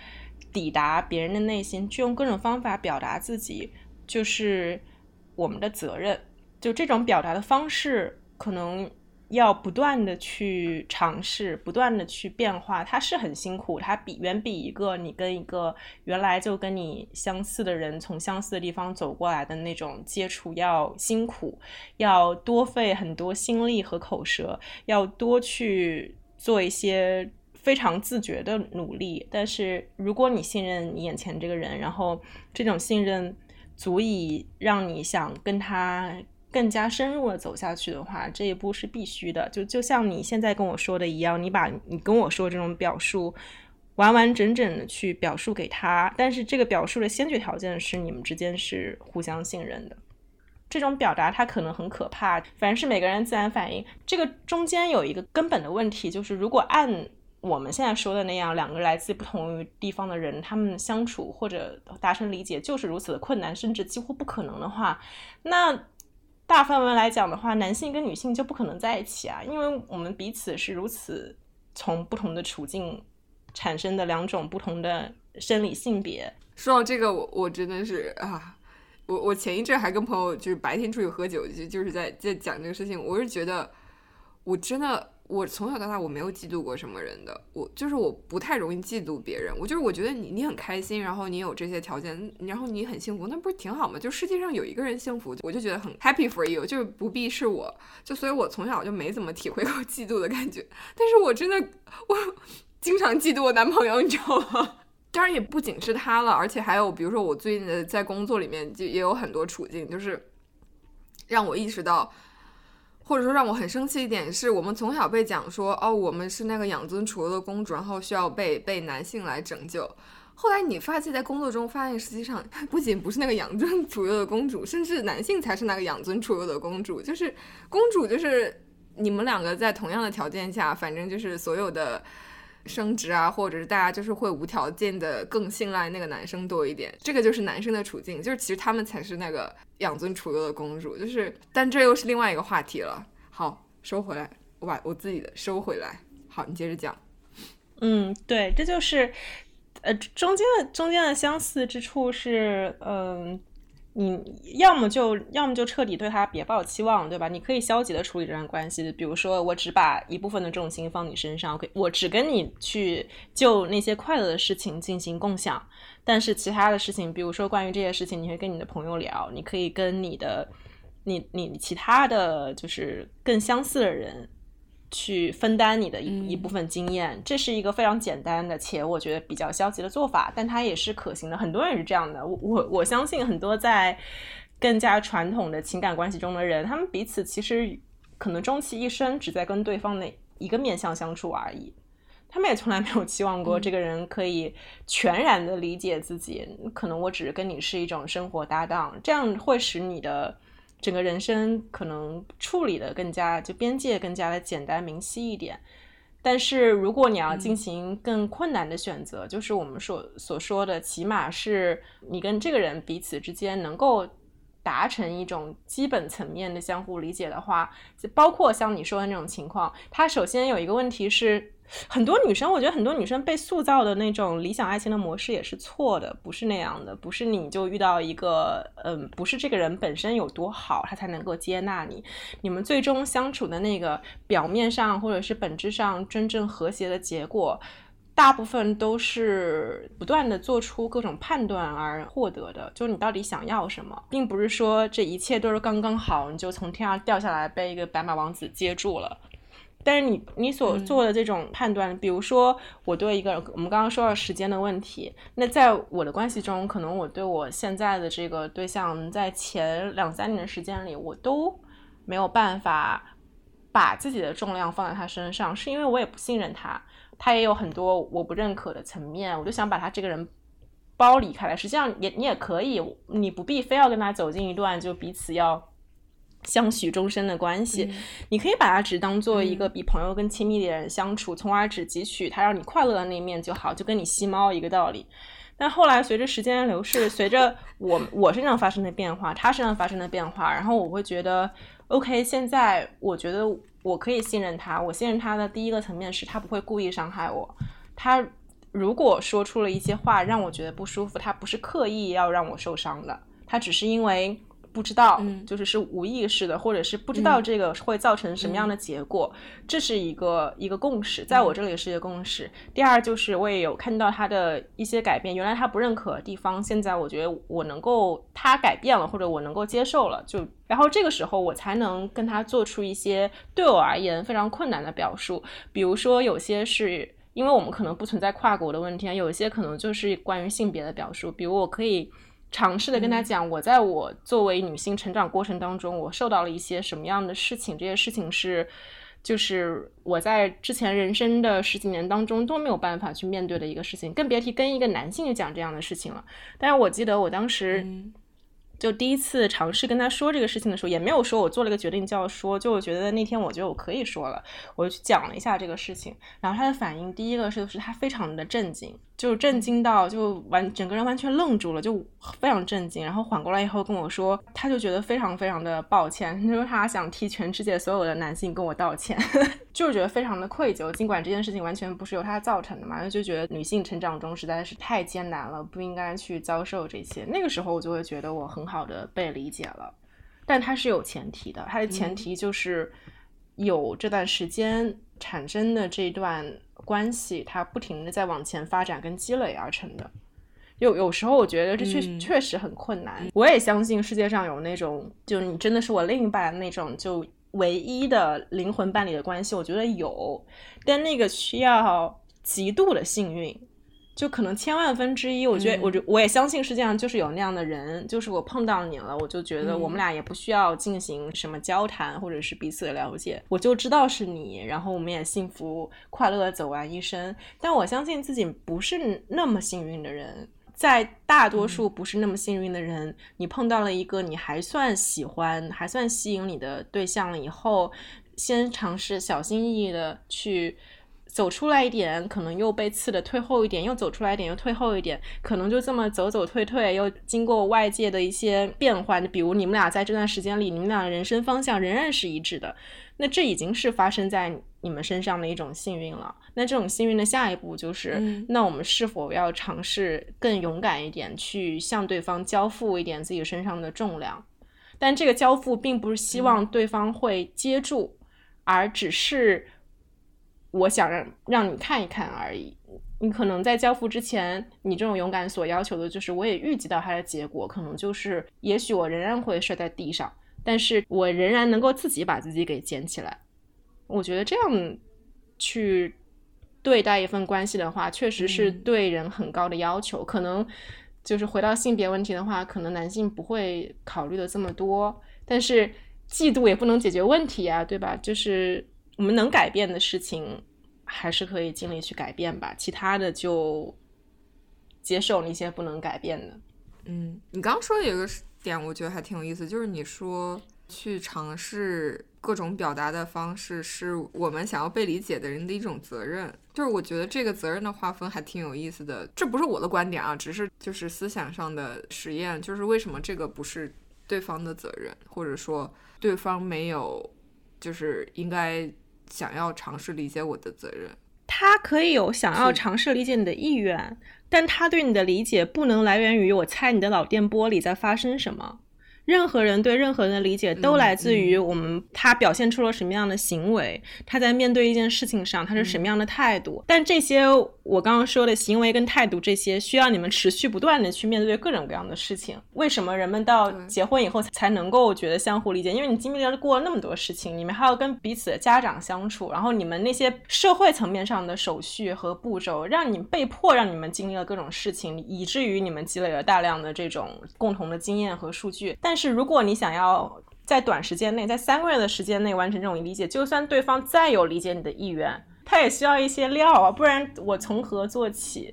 抵达别人的内心，去用各种方法表达自己，就是我们的责任。就这种表达的方式。可能要不断的去尝试，不断的去变化，它是很辛苦，它比远比一个你跟一个原来就跟你相似的人从相似的地方走过来的那种接触要辛苦，要多费很多心力和口舌，要多去做一些非常自觉的努力。但是如果你信任你眼前这个人，然后这种信任足以让你想跟他。更加深入的走下去的话，这一步是必须的。就就像你现在跟我说的一样，你把你跟我说这种表述完完整整的去表述给他，但是这个表述的先决条件是你们之间是互相信任的。这种表达它可能很可怕，反正是每个人自然反应。这个中间有一个根本的问题，就是如果按我们现在说的那样，两个来自不同地方的人，他们相处或者达成理解就是如此的困难，甚至几乎不可能的话，那。大范围来讲的话，男性跟女性就不可能在一起啊，因为我们彼此是如此从不同的处境产生的两种不同的生理性别。说到这个，我我真的是啊，我我前一阵还跟朋友就是白天出去喝酒，就就是在在讲这个事情，我是觉得我真的。我从小到大我没有嫉妒过什么人的，我就是我不太容易嫉妒别人，我就是我觉得你你很开心，然后你有这些条件，然后你很幸福，那不是挺好吗？就世界上有一个人幸福，我就觉得很 happy for you，就是不必是我，就所以我从小就没怎么体会过嫉妒的感觉，但是我真的我经常嫉妒我男朋友，你知道吗？当然也不仅是他了，而且还有比如说我最近的在工作里面就也有很多处境，就是让我意识到。或者说让我很生气一点是，我们从小被讲说，哦，我们是那个养尊处优的公主，然后需要被被男性来拯救。后来你发现，在工作中发现，实际上不仅不是那个养尊处优的公主，甚至男性才是那个养尊处优的公主。就是公主，就是你们两个在同样的条件下，反正就是所有的。升职啊，或者是大家就是会无条件的更信赖那个男生多一点，这个就是男生的处境，就是其实他们才是那个养尊处优的公主，就是，但这又是另外一个话题了。好，收回来，我把我自己的收回来。好，你接着讲。嗯，对，这就是，呃，中间的中间的相似之处是，嗯，你要么就要么就彻底对他别抱期望，对吧？你可以消极的处理这段关系，比如说我只把一部分的重心放你身上，我只跟你去就那些快乐的事情进行共享，但是其他的事情，比如说关于这些事情，你会跟你的朋友聊，你可以跟你的你你其他的就是更相似的人。去分担你的一一部分经验，这是一个非常简单的且我觉得比较消极的做法，但它也是可行的。很多人是这样的，我我我相信很多在更加传统的情感关系中的人，他们彼此其实可能终其一生只在跟对方的一个面相相处而已，他们也从来没有期望过这个人可以全然的理解自己。可能我只是跟你是一种生活搭档，这样会使你的。整个人生可能处理的更加就边界更加的简单明晰一点，但是如果你要进行更困难的选择，就是我们所所说的，起码是你跟这个人彼此之间能够达成一种基本层面的相互理解的话，就包括像你说的那种情况，它首先有一个问题是。很多女生，我觉得很多女生被塑造的那种理想爱情的模式也是错的，不是那样的，不是你就遇到一个，嗯，不是这个人本身有多好，他才能够接纳你，你们最终相处的那个表面上或者是本质上真正和谐的结果，大部分都是不断的做出各种判断而获得的，就你到底想要什么，并不是说这一切都是刚刚好，你就从天上掉下来被一个白马王子接住了。但是你你所做的这种判断，比如说我对一个我们刚刚说到时间的问题，那在我的关系中，可能我对我现在的这个对象，在前两三年的时间里，我都没有办法把自己的重量放在他身上，是因为我也不信任他，他也有很多我不认可的层面，我就想把他这个人剥离开来。实际上也你也可以，你不必非要跟他走进一段就彼此要。相许终身的关系，你可以把它只当做一个比朋友更亲密的人相处，从而只汲取他让你快乐的那一面就好，就跟你吸猫一个道理。但后来随着时间的流逝，随着我 我身上发生的变化，他身上发生的变化，然后我会觉得，OK，现在我觉得我可以信任他。我信任他的第一个层面是他不会故意伤害我。他如果说出了一些话让我觉得不舒服，他不是刻意要让我受伤的，他只是因为。不知道，就是是无意识的，或者是不知道这个会造成什么样的结果，这是一个一个共识，在我这里是一个共识。第二就是我也有看到他的一些改变，原来他不认可的地方，现在我觉得我能够他改变了，或者我能够接受了，就然后这个时候我才能跟他做出一些对我而言非常困难的表述，比如说有些是因为我们可能不存在跨国的问题啊，有一些可能就是关于性别的表述，比如我可以。尝试的跟他讲，我在我作为女性成长过程当中，我受到了一些什么样的事情？这些事情是，就是我在之前人生的十几年当中都没有办法去面对的一个事情，更别提跟一个男性讲这样的事情了。但是我记得我当时。就第一次尝试跟他说这个事情的时候，也没有说我做了一个决定就要说，就我觉得那天我觉得我可以说了，我就去讲了一下这个事情，然后他的反应，第一个是是他非常的震惊，就震惊到就完整个人完全愣住了，就非常震惊，然后缓过来以后跟我说，他就觉得非常非常的抱歉，他 说他想替全世界所有的男性跟我道歉，就是觉得非常的愧疚，尽管这件事情完全不是由他造成的嘛，就觉得女性成长中实在是太艰难了，不应该去遭受这些，那个时候我就会觉得我很。好的被理解了，但它是有前提的，它的前提就是有这段时间产生的这段关系，它不停的在往前发展跟积累而成的。有有时候我觉得这确确实很困难，我也相信世界上有那种就你真的是我另一半那种就唯一的灵魂伴侣的关系，我觉得有，但那个需要极度的幸运。就可能千万分之一，我觉得，我就我也相信世界上就是有那样的人，就是我碰到你了，我就觉得我们俩也不需要进行什么交谈或者是彼此的了解，我就知道是你，然后我们也幸福快乐的走完一生。但我相信自己不是那么幸运的人，在大多数不是那么幸运的人，你碰到了一个你还算喜欢、还算吸引你的对象了以后，先尝试小心翼翼的去。走出来一点，可能又被刺的退后一点，又走出来一点，又退后一点，可能就这么走走退退，又经过外界的一些变换。比如你们俩在这段时间里，你们俩的人生方向仍然是一致的，那这已经是发生在你们身上的一种幸运了。那这种幸运的下一步就是，嗯那我们是否要尝试更勇敢一点，去向对方交付一点自己身上的重量？但这个交付并不是希望对方会接住，而只是我想让让你看一看而已。你可能在交付之前，你这种勇敢所要求的就是，我也预计到它的结果，可能就是，也许我仍然会摔在地上，但是我仍然能够自己把自己给捡起来。我觉得这样去对待一份关系的话，确实是对人很高的要求。可能就是回到性别问题的话，可能男性不会考虑的这么多，但是嫉妒也不能解决问题啊，对吧？就是我们能改变的事情。还是可以尽力去改变吧，其他的就接受那些不能改变的。嗯，你刚刚说的有一个点，我觉得还挺有意思，就是你说去尝试各种表达的方式，是我们想要被理解的人的一种责任。就是我觉得这个责任的划分还挺有意思的。这不是我的观点啊，只是就是思想上的实验。就是为什么这个不是对方的责任，或者说对方没有，就是应该。想要尝试理解我的责任，他可以有想要尝试理解你的意愿，但他对你的理解不能来源于我猜你的脑电波里在发生什么。任何人对任何人的理解都来自于我们他表现出了什么样的行为，他在面对一件事情上他是什么样的态度。但这些我刚刚说的行为跟态度，这些需要你们持续不断的去面对各种各样的事情。为什么人们到结婚以后才能够觉得相互理解？因为你经历了过了那么多事情，你们还要跟彼此的家长相处，然后你们那些社会层面上的手续和步骤，让你被迫让你们经历了各种事情，以至于你们积累了大量的这种共同的经验和数据。但是如果你想要在短时间内，在三个月的时间内完成这种理解，就算对方再有理解你的意愿，他也需要一些料啊，不然我从何做起？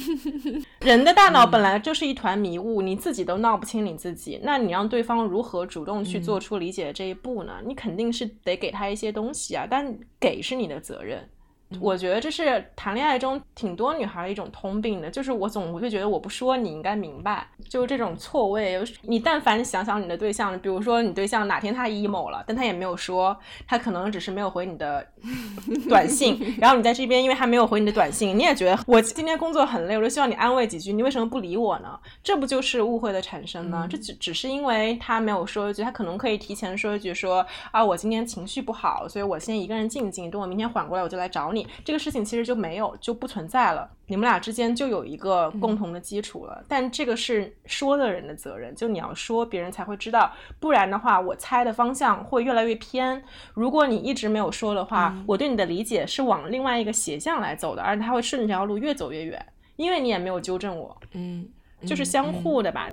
人的大脑本来就是一团迷雾，你自己都闹不清你自己，那你让对方如何主动去做出理解这一步呢？你肯定是得给他一些东西啊，但给是你的责任。我觉得这是谈恋爱中挺多女孩的一种通病的，就是我总就觉得我不说你应该明白，就是这种错位。你但凡想想你的对象，比如说你对象哪天他 emo 了，但他也没有说，他可能只是没有回你的 短信，然后你在这边因为他没有回你的短信，你也觉得我今天工作很累，我就希望你安慰几句，你为什么不理我呢？这不就是误会的产生吗？这只只是因为他没有说一句，他可能可以提前说一句，说啊我今天情绪不好，所以我先一个人静静，等我明天缓过来我就来找你。这个事情其实就没有就不存在了，你们俩之间就有一个共同的基础了。但这个是说的人的责任，就你要说，别人才会知道，不然的话，我猜的方向会越来越偏。如果你一直没有说的话，我对你的理解是往另外一个斜向来走的，而且他会顺着这条路越走越远，因为你也没有纠正我。嗯，就是相互的吧。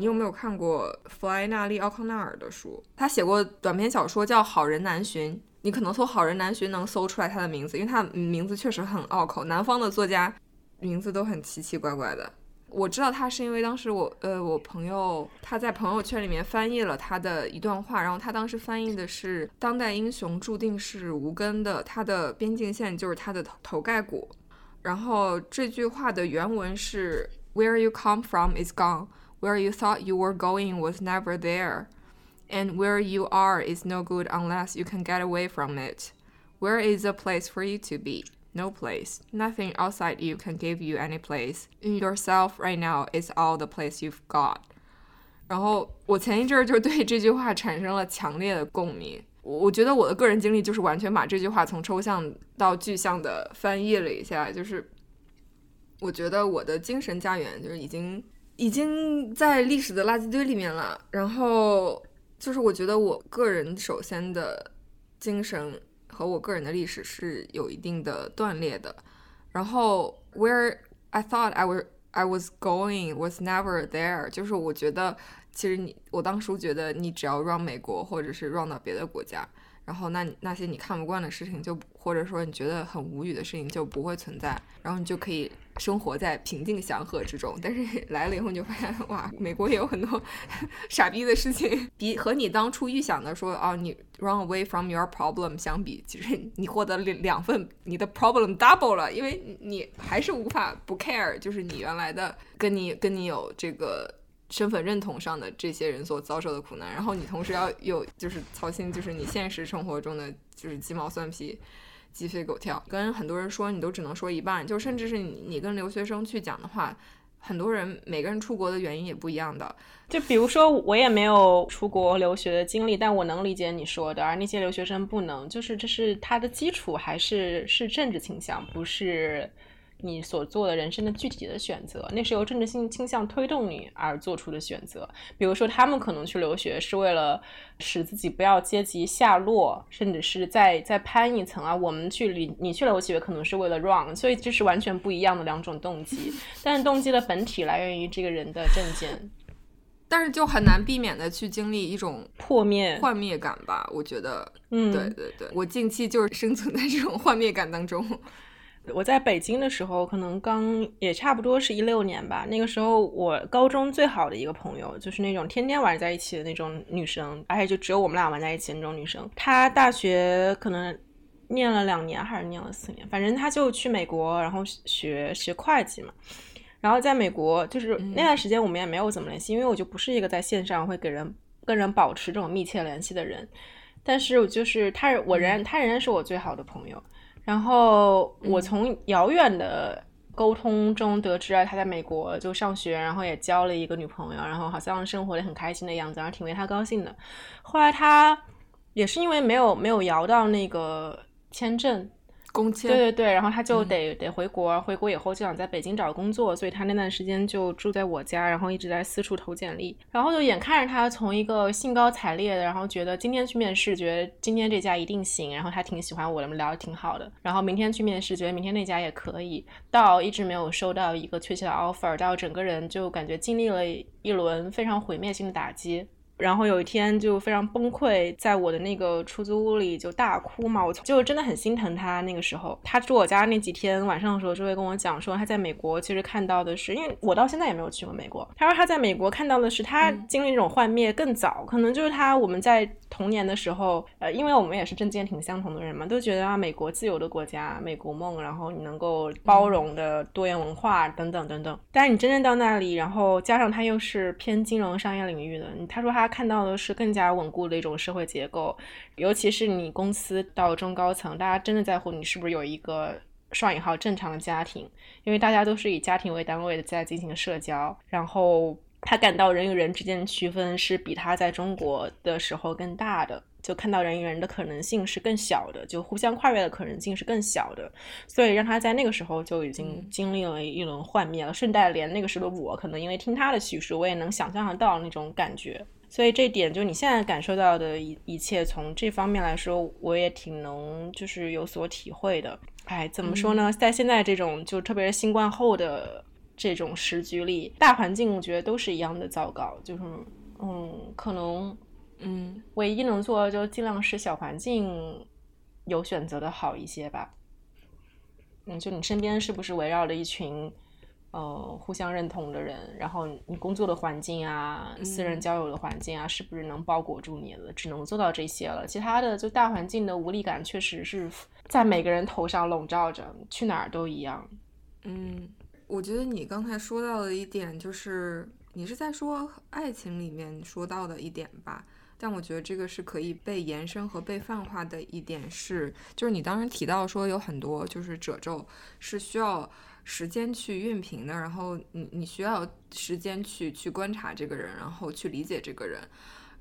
你有没有看过弗莱纳利·奥康纳尔的书？他写过短篇小说叫《好人难寻》，你可能搜“好人难寻”能搜出来他的名字，因为他名字确实很拗口。南方的作家名字都很奇奇怪怪的。我知道他是因为当时我呃我朋友他在朋友圈里面翻译了他的一段话，然后他当时翻译的是“当代英雄注定是无根的，他的边境线就是他的头头盖骨”。然后这句话的原文是 “Where you come from is gone”。Where you thought you were going was never there, and where you are is no good unless you can get away from it. Where is a place for you to be? No place. Nothing outside you can give you any place. In yourself right now is all the place you've got. 然后我前一阵儿就对这句话产生了强烈的共鸣。我我觉得我的个人经历就是完全把这句话从抽象到具象的翻译了一下，就是我觉得我的精神家园就是已经 已经在历史的垃圾堆里面了。然后就是我觉得我个人首先的精神和我个人的历史是有一定的断裂的。然后 where I thought I was I was going was never there，就是我觉得其实你我当初觉得你只要 run 美国或者是 run 到别的国家，然后那那些你看不惯的事情就或者说你觉得很无语的事情就不会存在，然后你就可以生活在平静祥和之中。但是 来了以后，你就发现哇，美国也有很多 傻逼的事情，比和你当初预想的说啊，你 run away from your problem 相比，其实你获得了两份，你的 problem double 了，因为你还是无法不 care，就是你原来的跟你跟你有这个。身份认同上的这些人所遭受的苦难，然后你同时要有就是操心，就是你现实生活中的就是鸡毛蒜皮、鸡飞狗跳。跟很多人说，你都只能说一半，就甚至是你你跟留学生去讲的话，很多人每个人出国的原因也不一样的。就比如说，我也没有出国留学的经历，但我能理解你说的，而那些留学生不能，就是这是他的基础还是是政治倾向，不是。你所做的人生的具体的选择，那是由政治性倾向推动你而做出的选择。比如说，他们可能去留学是为了使自己不要阶级下落，甚至是再再攀一层啊。我们去你你去留学可能是为了 run，所以这是完全不一样的两种动机。但是动机的本体来源于这个人的证件，但是就很难避免的去经历一种破灭幻灭感吧？我觉得，嗯，对对对，我近期就是生存在这种幻灭感当中。我在北京的时候，可能刚也差不多是一六年吧。那个时候，我高中最好的一个朋友，就是那种天天玩在一起的那种女生，而且就只有我们俩玩在一起的那种女生。她大学可能念了两年还是念了四年，反正她就去美国，然后学学会计嘛。然后在美国，就是那段时间我们也没有怎么联系，因为我就不是一个在线上会给人跟人保持这种密切联系的人。但是，就是她，我仍然她仍然是我最好的朋友。然后我从遥远的沟通中得知啊，他在美国就上学，然后也交了一个女朋友，然后好像生活的很开心的样子，然后挺为他高兴的。后来他也是因为没有没有摇到那个签证。工签对对对，然后他就得得回国，回国以后就想在北京找工作，所以他那段时间就住在我家，然后一直在四处投简历，然后就眼看着他从一个兴高采烈的，然后觉得今天去面试，觉得今天这家一定行，然后他挺喜欢我的，聊的挺好的，然后明天去面试，觉得明天那家也可以，到一直没有收到一个确切的 offer，到整个人就感觉经历了一轮非常毁灭性的打击。然后有一天就非常崩溃，在我的那个出租屋里就大哭嘛，我就真的很心疼他。那个时候他住我家那几天晚上的时候，就会跟我讲说他在美国其实看到的是，因为我到现在也没有去过美国。他说他在美国看到的是他经历这种幻灭更早，可能就是他我们在童年的时候，呃，因为我们也是政见挺相同的人嘛，都觉得啊美国自由的国家，美国梦，然后你能够包容的多元文化等等等等。但是你真正到那里，然后加上他又是偏金融商业领域的，他说他。看到的是更加稳固的一种社会结构，尤其是你公司到中高层，大家真的在乎你是不是有一个双引号正常的家庭，因为大家都是以家庭为单位的在进行社交。然后他感到人与人之间的区分是比他在中国的时候更大的，就看到人与人的可能性是更小的，就互相跨越的可能性是更小的，所以让他在那个时候就已经经历了一轮幻灭了。顺带连那个时候的我，可能因为听他的叙述，我也能想象得到那种感觉。所以这点，就你现在感受到的一一切，从这方面来说，我也挺能就是有所体会的。哎，怎么说呢？在现在这种就特别是新冠后的这种时局里，大环境我觉得都是一样的糟糕。就是嗯，可能嗯，唯一能做的就尽量使小环境有选择的好一些吧。嗯，就你身边是不是围绕着一群？呃，互相认同的人，然后你工作的环境啊，私人交友的环境啊，是不是能包裹住你了？只能做到这些了，其他的就大环境的无力感，确实是在每个人头上笼罩着，去哪儿都一样。嗯，我觉得你刚才说到的一点，就是你是在说爱情里面说到的一点吧？但我觉得这个是可以被延伸和被泛化的一点是，就是你当时提到说有很多就是褶皱是需要。时间去熨平的，然后你你需要时间去去观察这个人，然后去理解这个人，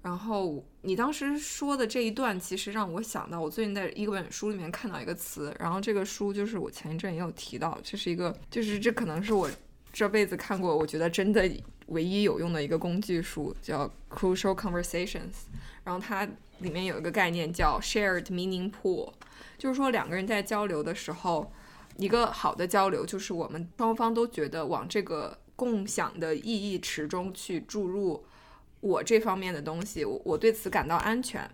然后你当时说的这一段，其实让我想到我最近在一本书里面看到一个词，然后这个书就是我前一阵也有提到，这是一个就是这可能是我这辈子看过我觉得真的唯一有用的一个工具书，叫 Crucial Conversations，然后它里面有一个概念叫 Shared Meaning Pool，就是说两个人在交流的时候。一个好的交流就是我们双方都觉得往这个共享的意义池中去注入我这方面的东西，我我对此感到安全，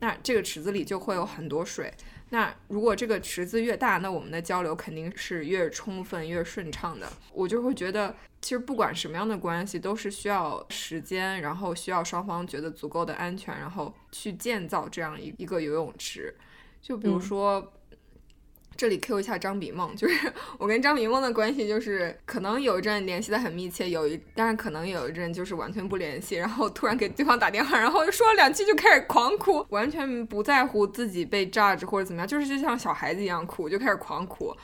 那这个池子里就会有很多水。那如果这个池子越大，那我们的交流肯定是越充分、越顺畅的。我就会觉得，其实不管什么样的关系，都是需要时间，然后需要双方觉得足够的安全，然后去建造这样一一个游泳池。就比如说。这里 Q 一下张比梦，就是 我跟张比梦的关系，就是可能有一阵联系的很密切，有一，但是可能有一阵就是完全不联系，然后突然给对方打电话，然后说了两句就开始狂哭，完全不在乎自己被 judge 或者怎么样，就是就像小孩子一样哭，就开始狂哭，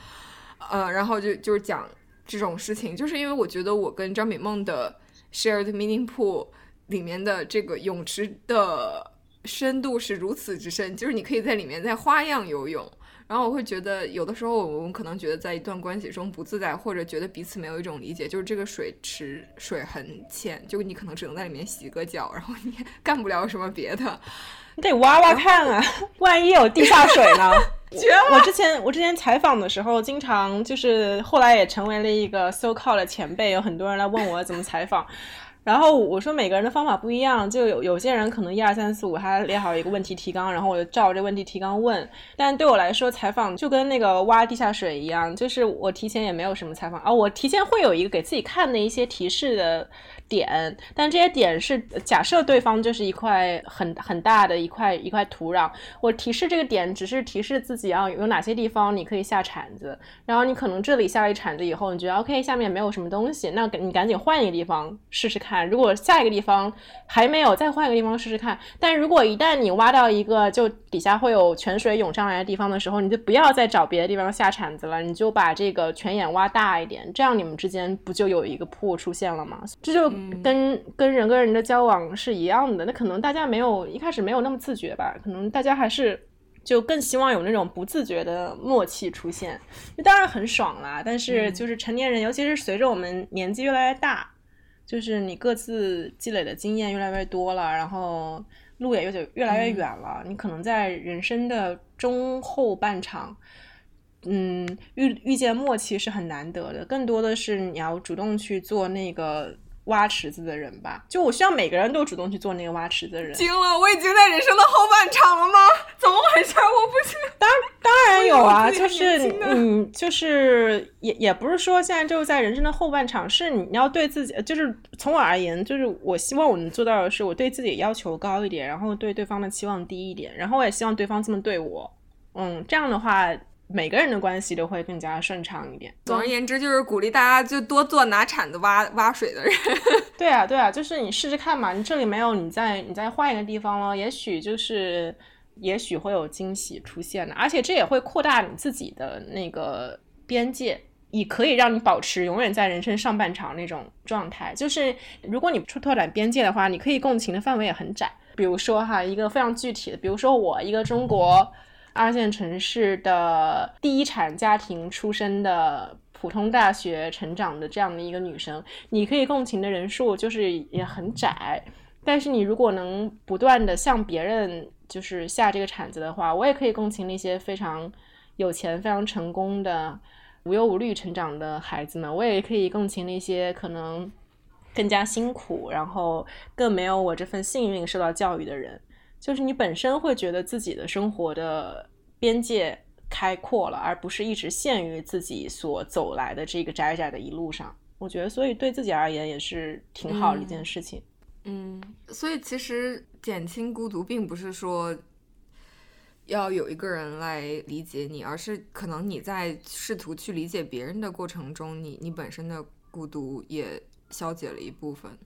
呃，然后就就是讲这种事情，就是因为我觉得我跟张比梦的 shared meaning pool 里面的这个泳池的深度是如此之深，就是你可以在里面在花样游泳。然后我会觉得，有的时候我们可能觉得在一段关系中不自在，或者觉得彼此没有一种理解，就是这个水池水很浅，就你可能只能在里面洗个脚，然后你 干不了什么别的，你得挖挖看啊，万一有地下水呢？绝了！我之前我之前采访的时候，经常就是后来也成为了一个 so called 的前辈，有很多人来问我怎么采访。然后我说每个人的方法不一样，就有有些人可能一二三四五他列好一个问题提纲，然后我就照这问题提纲问。但对我来说，采访就跟那个挖地下水一样，就是我提前也没有什么采访啊，我提前会有一个给自己看的一些提示的。点，但这些点是假设对方就是一块很很大的一块一块土壤，我提示这个点只是提示自己啊有哪些地方你可以下铲子，然后你可能这里下了一铲子以后，你觉得 OK 下面没有什么东西，那你赶紧换一个地方试试看，如果下一个地方还没有，再换一个地方试试看。但如果一旦你挖到一个就底下会有泉水涌上来的地方的时候，你就不要再找别的地方下铲子了，你就把这个泉眼挖大一点，这样你们之间不就有一个铺出现了吗？这就。跟跟人跟人的交往是一样的，那可能大家没有一开始没有那么自觉吧，可能大家还是就更希望有那种不自觉的默契出现，那当然很爽啦。但是就是成年人，尤其是随着我们年纪越来越大，就是你各自积累的经验越来越多了，然后路也越越来越远了，你可能在人生的中后半场，嗯，遇遇见默契是很难得的，更多的是你要主动去做那个。挖池子的人吧，就我希望每个人都主动去做那个挖池子的人。惊了，我已经在人生的后半场了吗？怎么回事？我不是。当当然有啊，就是嗯，就是也也不是说现在就是在人生的后半场，是你要对自己，就是从我而言，就是我希望我能做到的是，我对自己要求高一点，然后对对方的期望低一点，然后我也希望对方这么对我。嗯，这样的话。每个人的关系都会更加顺畅一点。总而言之，就是鼓励大家就多做拿铲子挖挖水的人。对啊，对啊，就是你试试看嘛。你这里没有，你再你再换一个地方了，也许就是也许会有惊喜出现的。而且这也会扩大你自己的那个边界，也可以让你保持永远在人生上半场那种状态。就是如果你出拓展边界的话，你可以共情的范围也很窄。比如说哈，一个非常具体的，比如说我一个中国。二线城市的第一产家庭出身的普通大学成长的这样的一个女生，你可以共情的人数就是也很窄。但是你如果能不断的向别人就是下这个铲子的话，我也可以共情那些非常有钱、非常成功的无忧无虑成长的孩子们。我也可以共情那些可能更加辛苦，然后更没有我这份幸运受到教育的人。就是你本身会觉得自己的生活的边界开阔了，而不是一直限于自己所走来的这个窄窄的一路上。我觉得，所以对自己而言也是挺好的一件事情。嗯，所以其实减轻孤独，并不是说要有一个人来理解你，而是可能你在试图去理解别人的过程中，你你本身的孤独也消解了一部分。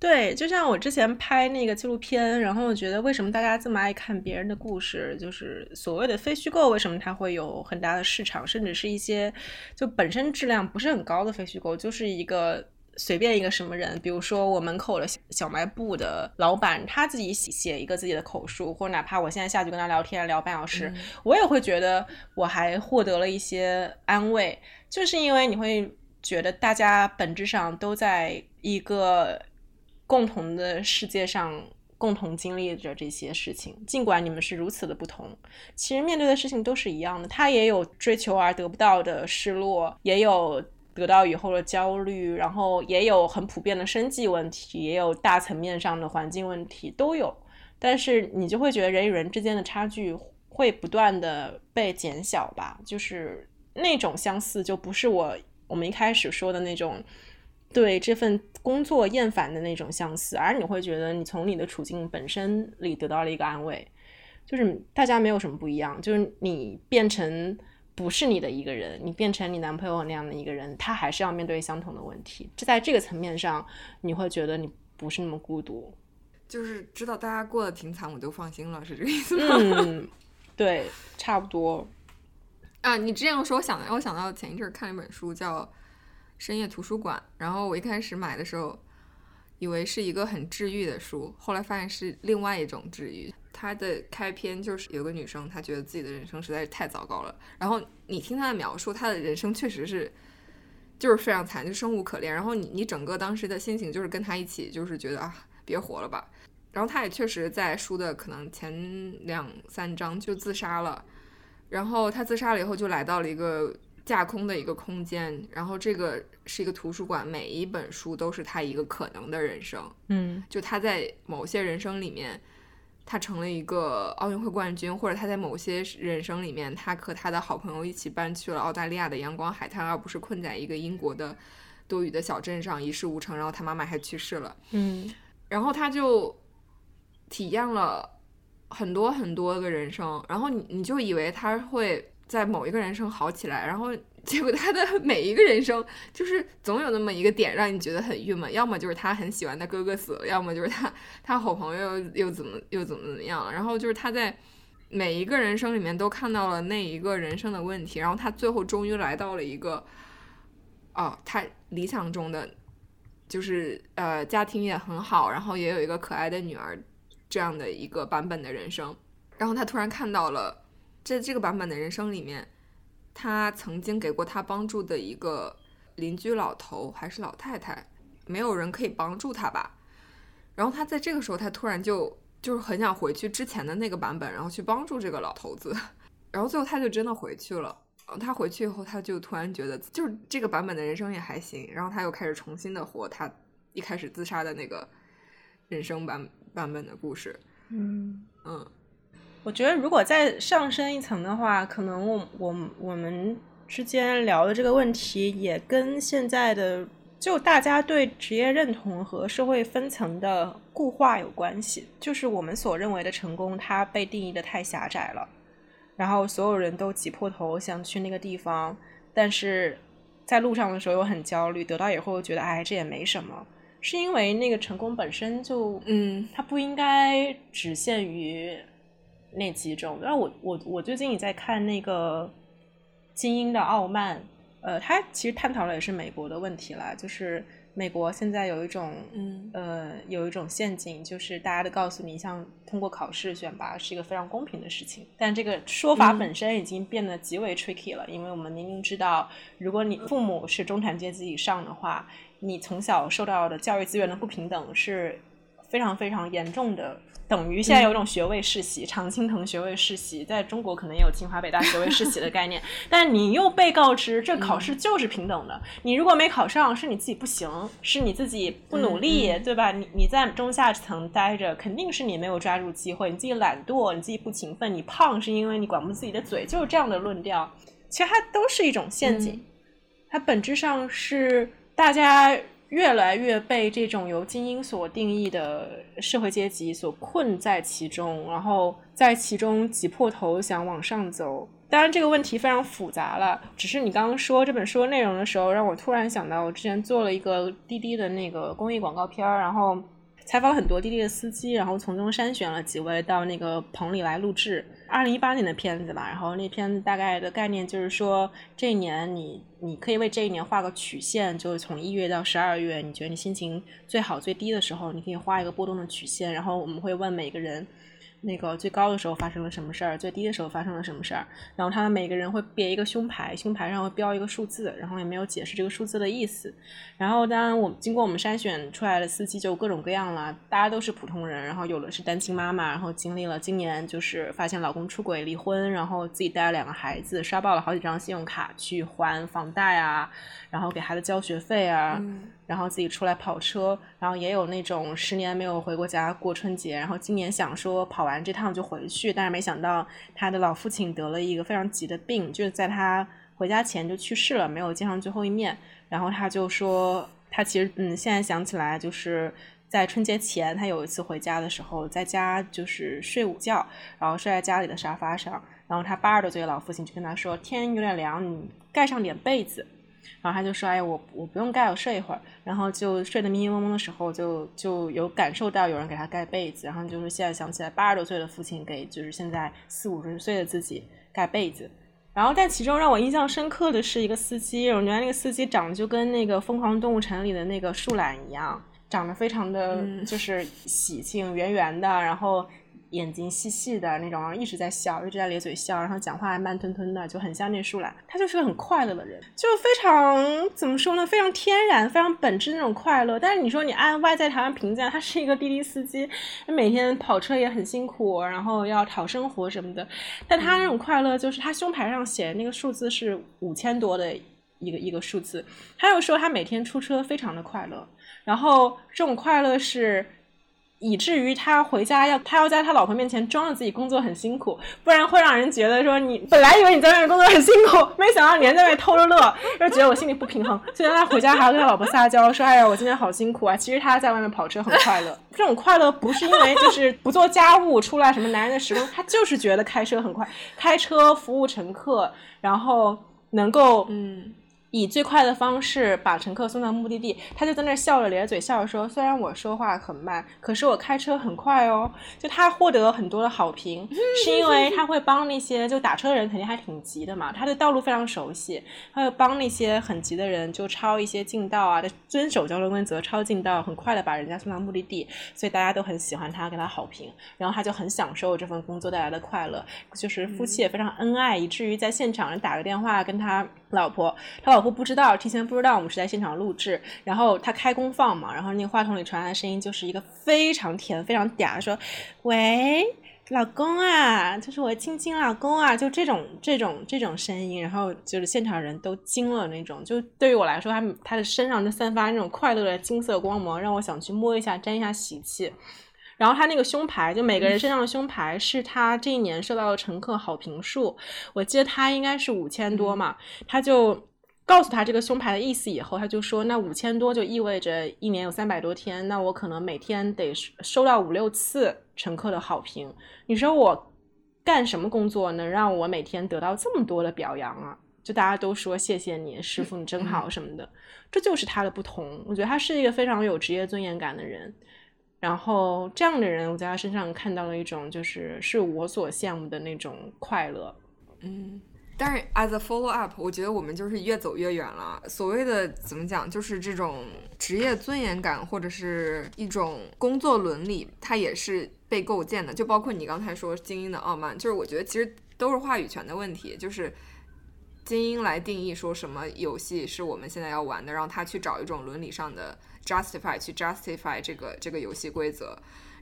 对，就像我之前拍那个纪录片，然后我觉得为什么大家这么爱看别人的故事，就是所谓的非虚构，为什么它会有很大的市场，甚至是一些就本身质量不是很高的非虚构，就是一个随便一个什么人，比如说我门口的小卖部的老板，他自己写写一个自己的口述，或者哪怕我现在下去跟他聊天聊半小时，我也会觉得我还获得了一些安慰，就是因为你会觉得大家本质上都在一个。共同的世界上，共同经历着这些事情。尽管你们是如此的不同，其实面对的事情都是一样的。他也有追求而得不到的失落，也有得到以后的焦虑，然后也有很普遍的生计问题，也有大层面上的环境问题，都有。但是你就会觉得人与人之间的差距会不断的被减小吧，就是那种相似就不是我我们一开始说的那种对这份工作厌烦的那种相似，而你会觉得你从你的处境本身里得到了一个安慰，就是大家没有什么不一样，就是你变成不是你的一个人，你变成你男朋友那样的一个人，他还是要面对相同的问题，这在这个层面上你会觉得你不是那么孤独。就是知道大家过得挺惨，我就放心了，是这个意思吗？嗯，对，差不多。啊，你这样说，我想，我想到前一阵看了一本书，叫《深夜图书馆》，然后我一开始买的时候，以为是一个很治愈的书，后来发现是另外一种治愈。它的开篇就是有个女生，她觉得自己的人生实在是太糟糕了，然后你听她的描述，她的人生确实是就是非常惨，就生无可恋。然后你你整个当时的心情就是跟她一起，就是觉得啊，别活了吧。然后他也确实在书的可能前两三章就自杀了，然后他自杀了以后就来到了一个架空的一个空间，然后这个是一个图书馆，每一本书都是他一个可能的人生，嗯，就他在某些人生里面，他成了一个奥运会冠军，或者他在某些人生里面，他和他的好朋友一起搬去了澳大利亚的阳光海滩，而不是困在一个英国的多雨的小镇上一事无成，然后他妈妈还去世了，嗯，然后他就。体验了很多很多个人生，然后你你就以为他会在某一个人生好起来，然后 结果他的 每一个人生就是总有那么一个点让你觉得很郁闷，要么就是他很喜欢的哥哥死了，要么就是他他好朋友又怎么又怎么怎么样，然后就是他在每一个人生里面都看到了那一个人生的问题，然后他最后终于来到了一个，哦，他理想中的就是呃家庭也很好，然后也有一个可爱的女儿。这样的一个版本的人生，然后他突然看到了，在这个版本的人生里面，他曾经给过他帮助的一个邻居老头还是老太太，没有人可以帮助他吧？然后他在这个时候，他突然就就是很想回去之前的那个版本，然后去帮助这个老头子，然后最后他就真的回去了。他回去以后，他就突然觉得，就是这个版本的人生也还行，然后他又开始重新的活他一开始自杀的那个人生版。版本的故事，嗯嗯，我觉得如果再上升一层的话，可能我我我们之间聊的这个问题，也跟现在的就大家对职业认同和社会分层的固化有关系。就是我们所认为的成功，它被定义的太狭窄了，然后所有人都挤破头想去那个地方，但是在路上的时候又很焦虑，得到以后又觉得哎，这也没什么。是因为那个成功本身就，嗯，它不应该只限于那几种。然后我我我最近也在看那个《精英的傲慢》，呃，他其实探讨的也是美国的问题啦，就是美国现在有一种，嗯，呃，有一种陷阱，就是大家都告诉你，像通过考试选拔是一个非常公平的事情，但这个说法本身已经变得极为 tricky 了，因为我们明明知道，如果你父母是中产阶级以上的话。你从小受到的教育资源的不平等是非常非常严重的，等于现在有一种学位世袭，常青藤学位世袭，在中国可能也有清华北大学位世袭的概念，但你又被告知这考试就是平等的，你如果没考上，是你自己不行，是你自己不努力，对吧？你你在中下层待着，肯定是你没有抓住机会，你自己懒惰，你自己不勤奋，你胖是因为你管不住自己的嘴，就是这样的论调，其实它都是一种陷阱，它本质上是。大家越来越被这种由精英所定义的社会阶级所困在其中，然后在其中挤破头想往上走。当然，这个问题非常复杂了。只是你刚刚说这本书内容的时候，让我突然想到，我之前做了一个滴滴的那个公益广告片儿，然后采访了很多滴滴的司机，然后从中筛选了几位到那个棚里来录制。二零一八年的片子吧，然后那片子大概的概念就是说，这一年你你可以为这一年画个曲线，就是从一月到十二月，你觉得你心情最好最低的时候，你可以画一个波动的曲线，然后我们会问每个人。那个最高的时候发生了什么事儿，最低的时候发生了什么事儿，然后他们每个人会别一个胸牌，胸牌上会标一个数字，然后也没有解释这个数字的意思。然后当然我经过我们筛选出来的司机就各种各样了，大家都是普通人，然后有的是单亲妈妈，然后经历了今年就是发现老公出轨离婚，然后自己带了两个孩子，刷爆了好几张信用卡去还房贷啊，然后给孩子交学费啊。然后自己出来跑车，然后也有那种十年没有回过家过春节，然后今年想说跑完这趟就回去，但是没想到他的老父亲得了一个非常急的病，就是在他回家前就去世了，没有见上最后一面。然后他就说，他其实嗯，现在想起来就是在春节前，他有一次回家的时候，在家就是睡午觉，然后睡在家里的沙发上。然后他八十多岁的老父亲就跟他说：“天有点凉，你盖上点被子。”然后他就说：“哎，我我不用盖，我睡一会儿。”然后就睡得迷迷蒙蒙的时候，就就有感受到有人给他盖被子。然后就是现在想起来，八十多岁的父亲给就是现在四五十岁的自己盖被子。然后但其中让我印象深刻的是一个司机，我觉得那个司机长得就跟那个《疯狂动物城》里的那个树懒一样，长得非常的就是喜庆，圆圆的，然后。眼睛细细的那种，然后一直在笑，一直在咧嘴笑，然后讲话还慢吞吞的，就很像那树懒。他就是个很快乐的人，就非常怎么说呢？非常天然、非常本质那种快乐。但是你说你按外在条件评价，他是一个滴滴司机，每天跑车也很辛苦，然后要讨生活什么的。但他那种快乐，就是他胸牌上写的那个数字是五千多的一个一个数字。他又说他每天出车非常的快乐，然后这种快乐是。以至于他回家要他要在他老婆面前装着自己工作很辛苦，不然会让人觉得说你本来以为你在外面工作很辛苦，没想到你还在外面偷着乐，就觉得我心里不平衡。所以他回家还要跟他老婆撒娇说：“哎呀，我今天好辛苦啊！”其实他在外面跑车很快乐。这种快乐不是因为就是不做家务出来什么男人的时光，他就是觉得开车很快，开车服务乘客，然后能够嗯。以最快的方式把乘客送到目的地，他就在那笑着咧嘴笑着说：“虽然我说话很慢，可是我开车很快哦。”就他获得很多的好评，是因为他会帮那些就打车的人肯定还挺急的嘛，他对道路非常熟悉，他会帮那些很急的人就抄一些近道啊，遵守交通规则抄近道，很快的把人家送到目的地，所以大家都很喜欢他，给他好评，然后他就很享受这份工作带来的快乐，就是夫妻也非常恩爱，以至于在现场人打个电话跟他。老婆，他老婆不知道，提前不知道我们是在现场录制，然后他开功放嘛，然后那个话筒里传来的声音就是一个非常甜、非常嗲，说：“喂，老公啊，就是我亲亲老公啊，就这种这种这种声音，然后就是现场人都惊了那种，就对于我来说，他他的身上就散发那种快乐的金色光芒，让我想去摸一下、沾一下喜气。”然后他那个胸牌，就每个人身上的胸牌是他这一年收到的乘客好评数，我记得他应该是五千多嘛，他就告诉他这个胸牌的意思以后，他就说那五千多就意味着一年有三百多天，那我可能每天得收到五六次乘客的好评。你说我干什么工作能让我每天得到这么多的表扬啊？就大家都说谢谢你师傅，你真好什么的，这就是他的不同。我觉得他是一个非常有职业尊严感的人。然后这样的人，我在他身上看到了一种，就是是我所羡慕的那种快乐。嗯，但是 as a follow up，我觉得我们就是越走越远了。所谓的怎么讲，就是这种职业尊严感或者是一种工作伦理，它也是被构建的。就包括你刚才说精英的傲慢，就是我觉得其实都是话语权的问题，就是精英来定义说什么游戏是我们现在要玩的，让他去找一种伦理上的。Justify 去 justify 这个这个游戏规则，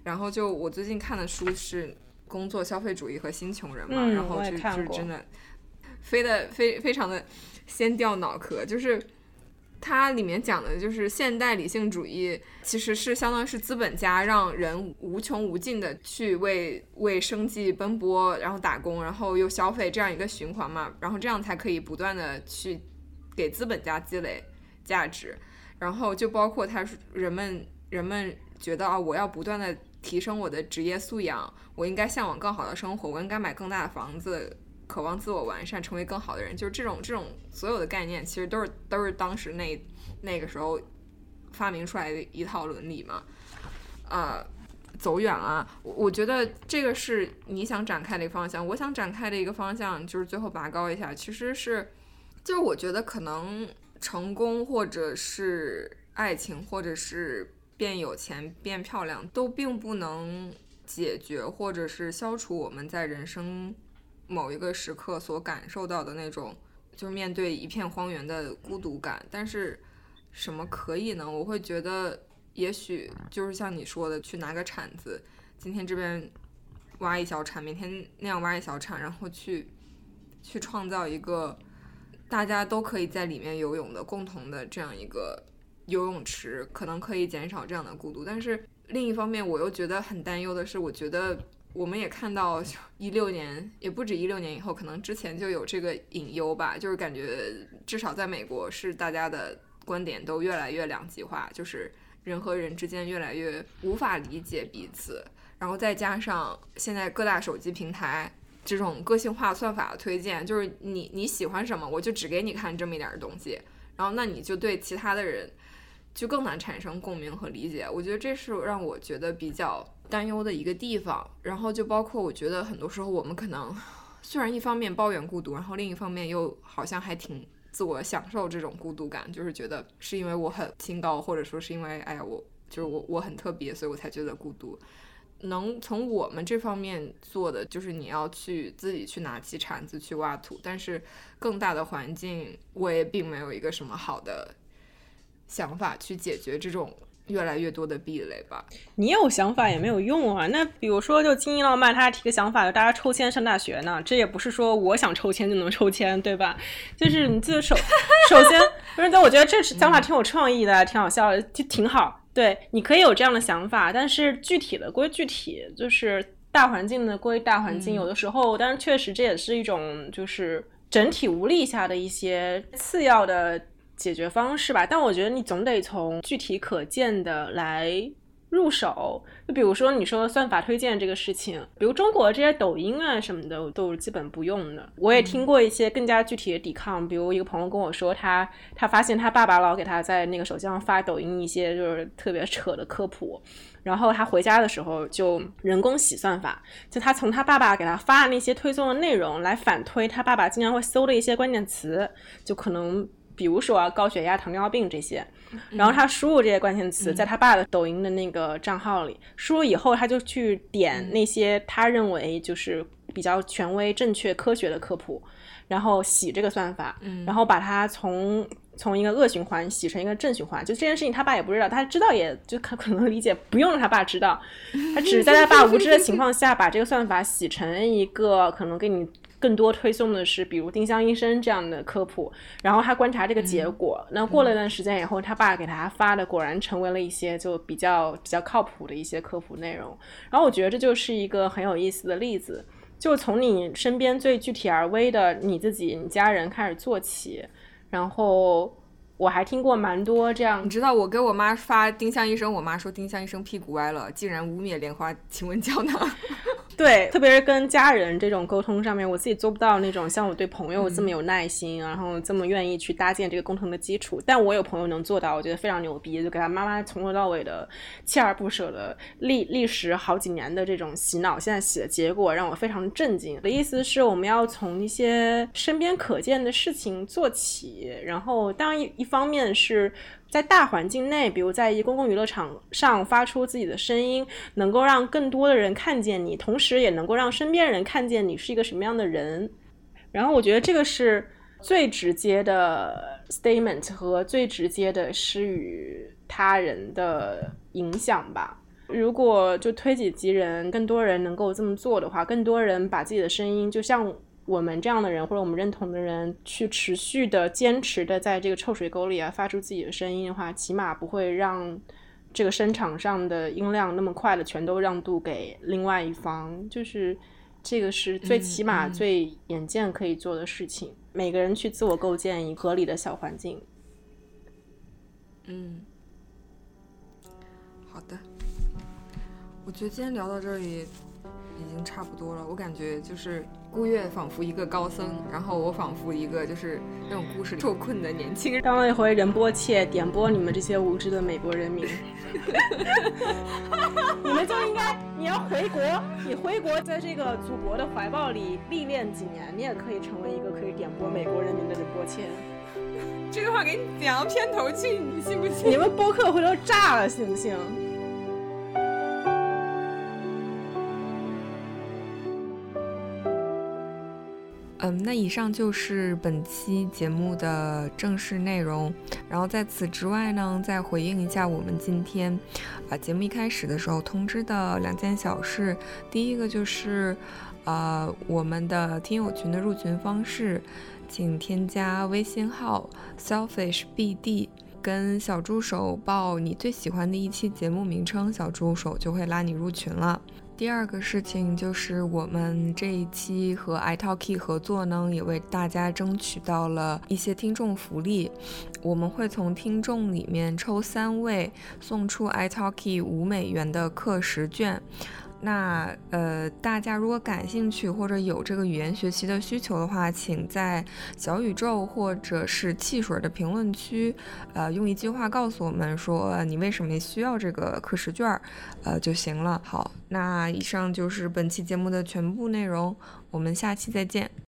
然后就我最近看的书是《工作消费主义和新穷人》嘛，然后就就是真的，飞的非非常的先掉脑壳，就是它里面讲的就是现代理性主义其实是相当于是资本家让人无穷无尽的去为为生计奔波，然后打工，然后又消费这样一个循环嘛，然后这样才可以不断的去给资本家积累价值。然后就包括他人们人们觉得啊，我要不断的提升我的职业素养，我应该向往更好的生活，我应该买更大的房子，渴望自我完善，成为更好的人，就是这种这种所有的概念，其实都是都是当时那那个时候发明出来的一套伦理嘛。呃，走远了，我我觉得这个是你想展开的一个方向，我想展开的一个方向就是最后拔高一下，其实是就是我觉得可能。成功，或者是爱情，或者是变有钱、变漂亮，都并不能解决，或者是消除我们在人生某一个时刻所感受到的那种，就是面对一片荒原的孤独感。但是，什么可以呢？我会觉得，也许就是像你说的，去拿个铲子，今天这边挖一小铲，明天那样挖一小铲，然后去去创造一个。大家都可以在里面游泳的共同的这样一个游泳池，可能可以减少这样的孤独。但是另一方面，我又觉得很担忧的是，我觉得我们也看到一六年，也不止一六年以后，可能之前就有这个隐忧吧，就是感觉至少在美国是大家的观点都越来越两极化，就是人和人之间越来越无法理解彼此。然后再加上现在各大手机平台这种个性化算法的推荐，就是你你喜欢什么，我就只给你看这么一点东西，然后那你就对其他的人就更难产生共鸣和理解。我觉得这是让我觉得比较担忧的一个地方。然后就包括我觉得很多时候我们可能虽然一方面抱怨孤独，然后另一方面又好像还挺自我享受这种孤独感，就是觉得是因为我很清高，或者说是因为哎呀我就是我我很特别，所以我才觉得孤独。能从我们这方面做的，就是你要去自己去拿起铲子去挖土，但是更大的环境，我也并没有一个什么好的想法去解决这种越来越多的壁垒吧。你有想法也没有用啊。那比如说，就精英浪漫，他提个想法，就大家抽签上大学呢，这也不是说我想抽签就能抽签，对吧？就是你自首首先，不是，但我觉得这想法挺有创意的，挺好笑的，就挺好。对，你可以有这样的想法，但是具体的归具体，就是大环境的归大环境。有的时候，但是确实这也是一种就是整体无力下的一些次要的解决方式吧。但我觉得你总得从具体可见的来。入手，就比如说你说算法推荐这个事情，比如中国这些抖音啊什么的，都是基本不用的。我也听过一些更加具体的抵抗，比如一个朋友跟我说，他他发现他爸爸老给他在那个手机上发抖音一些就是特别扯的科普，然后他回家的时候就人工洗算法，就他从他爸爸给他发的那些推送的内容来反推他爸爸经常会搜的一些关键词，就可能。比如说高血压、糖尿病这些，然后他输入这些关键词，在他爸的抖音的那个账号里输入以后，他就去点那些他认为就是比较权威、正确、科学的科普，然后洗这个算法，然后把它从从一个恶循环洗成一个正循环。就这件事情，他爸也不知道，他知道也就可可能理解，不用他爸知道，他只是在他爸无知的情况下，把这个算法洗成一个可能给你。更多推送的是，比如丁香医生这样的科普，然后他观察这个结果，那过了一段时间以后，他爸给他发的果然成为了一些就比较比较靠谱的一些科普内容。然后我觉得这就是一个很有意思的例子，就从你身边最具体而微的你自己、你家人开始做起，然后。我还听过蛮多这样，你知道我给我妈发丁香医生，我妈说丁香医生屁股歪了，竟然污蔑莲花请问胶囊。对，特别是跟家人这种沟通上面，我自己做不到那种像我对朋友这么有耐心，然后这么愿意去搭建这个共同的基础。但我有朋友能做到，我觉得非常牛逼，就给他妈妈从头到尾的锲而不舍的历历时好几年的这种洗脑，现在洗的结果让我非常震惊。的意思是我们要从一些身边可见的事情做起，然后当然一。一方面是在大环境内，比如在一公共娱乐场上发出自己的声音，能够让更多的人看见你，同时也能够让身边人看见你是一个什么样的人。然后我觉得这个是最直接的 statement 和最直接的施予他人的影响吧。如果就推己及人，更多人能够这么做的话，更多人把自己的声音就像。我们这样的人，或者我们认同的人，去持续的、坚持的在这个臭水沟里啊发出自己的声音的话，起码不会让这个声场上的音量那么快的全都让渡给另外一方。就是这个是最起码、最眼见可以做的事情。每个人去自我构建一个合理的小环境。嗯，好的。我觉得今天聊到这里已经差不多了。我感觉就是。孤月仿佛一个高僧，然后我仿佛一个就是那种故事受困的年轻人。当了一回仁波切，点拨你们这些无知的美国人民，你们就应该，你要回国，你回国在这个祖国的怀抱里历练几年，你也可以成为一个可以点拨美国人民的仁波切。这句话给你讲到片头去，你信不信？你们播客回头炸了，信不信？嗯，那以上就是本期节目的正式内容。然后在此之外呢，再回应一下我们今天啊节目一开始的时候通知的两件小事。第一个就是，呃，我们的听友群的入群方式，请添加微信号 selfishbd。跟小助手报你最喜欢的一期节目名称，小助手就会拉你入群了。第二个事情就是我们这一期和 iTalki 合作呢，也为大家争取到了一些听众福利。我们会从听众里面抽三位，送出 iTalki 五美元的课时券。那呃，大家如果感兴趣或者有这个语言学习的需求的话，请在小宇宙或者是汽水的评论区，呃，用一句话告诉我们说你为什么需要这个课时卷儿，呃就行了。好，那以上就是本期节目的全部内容，我们下期再见。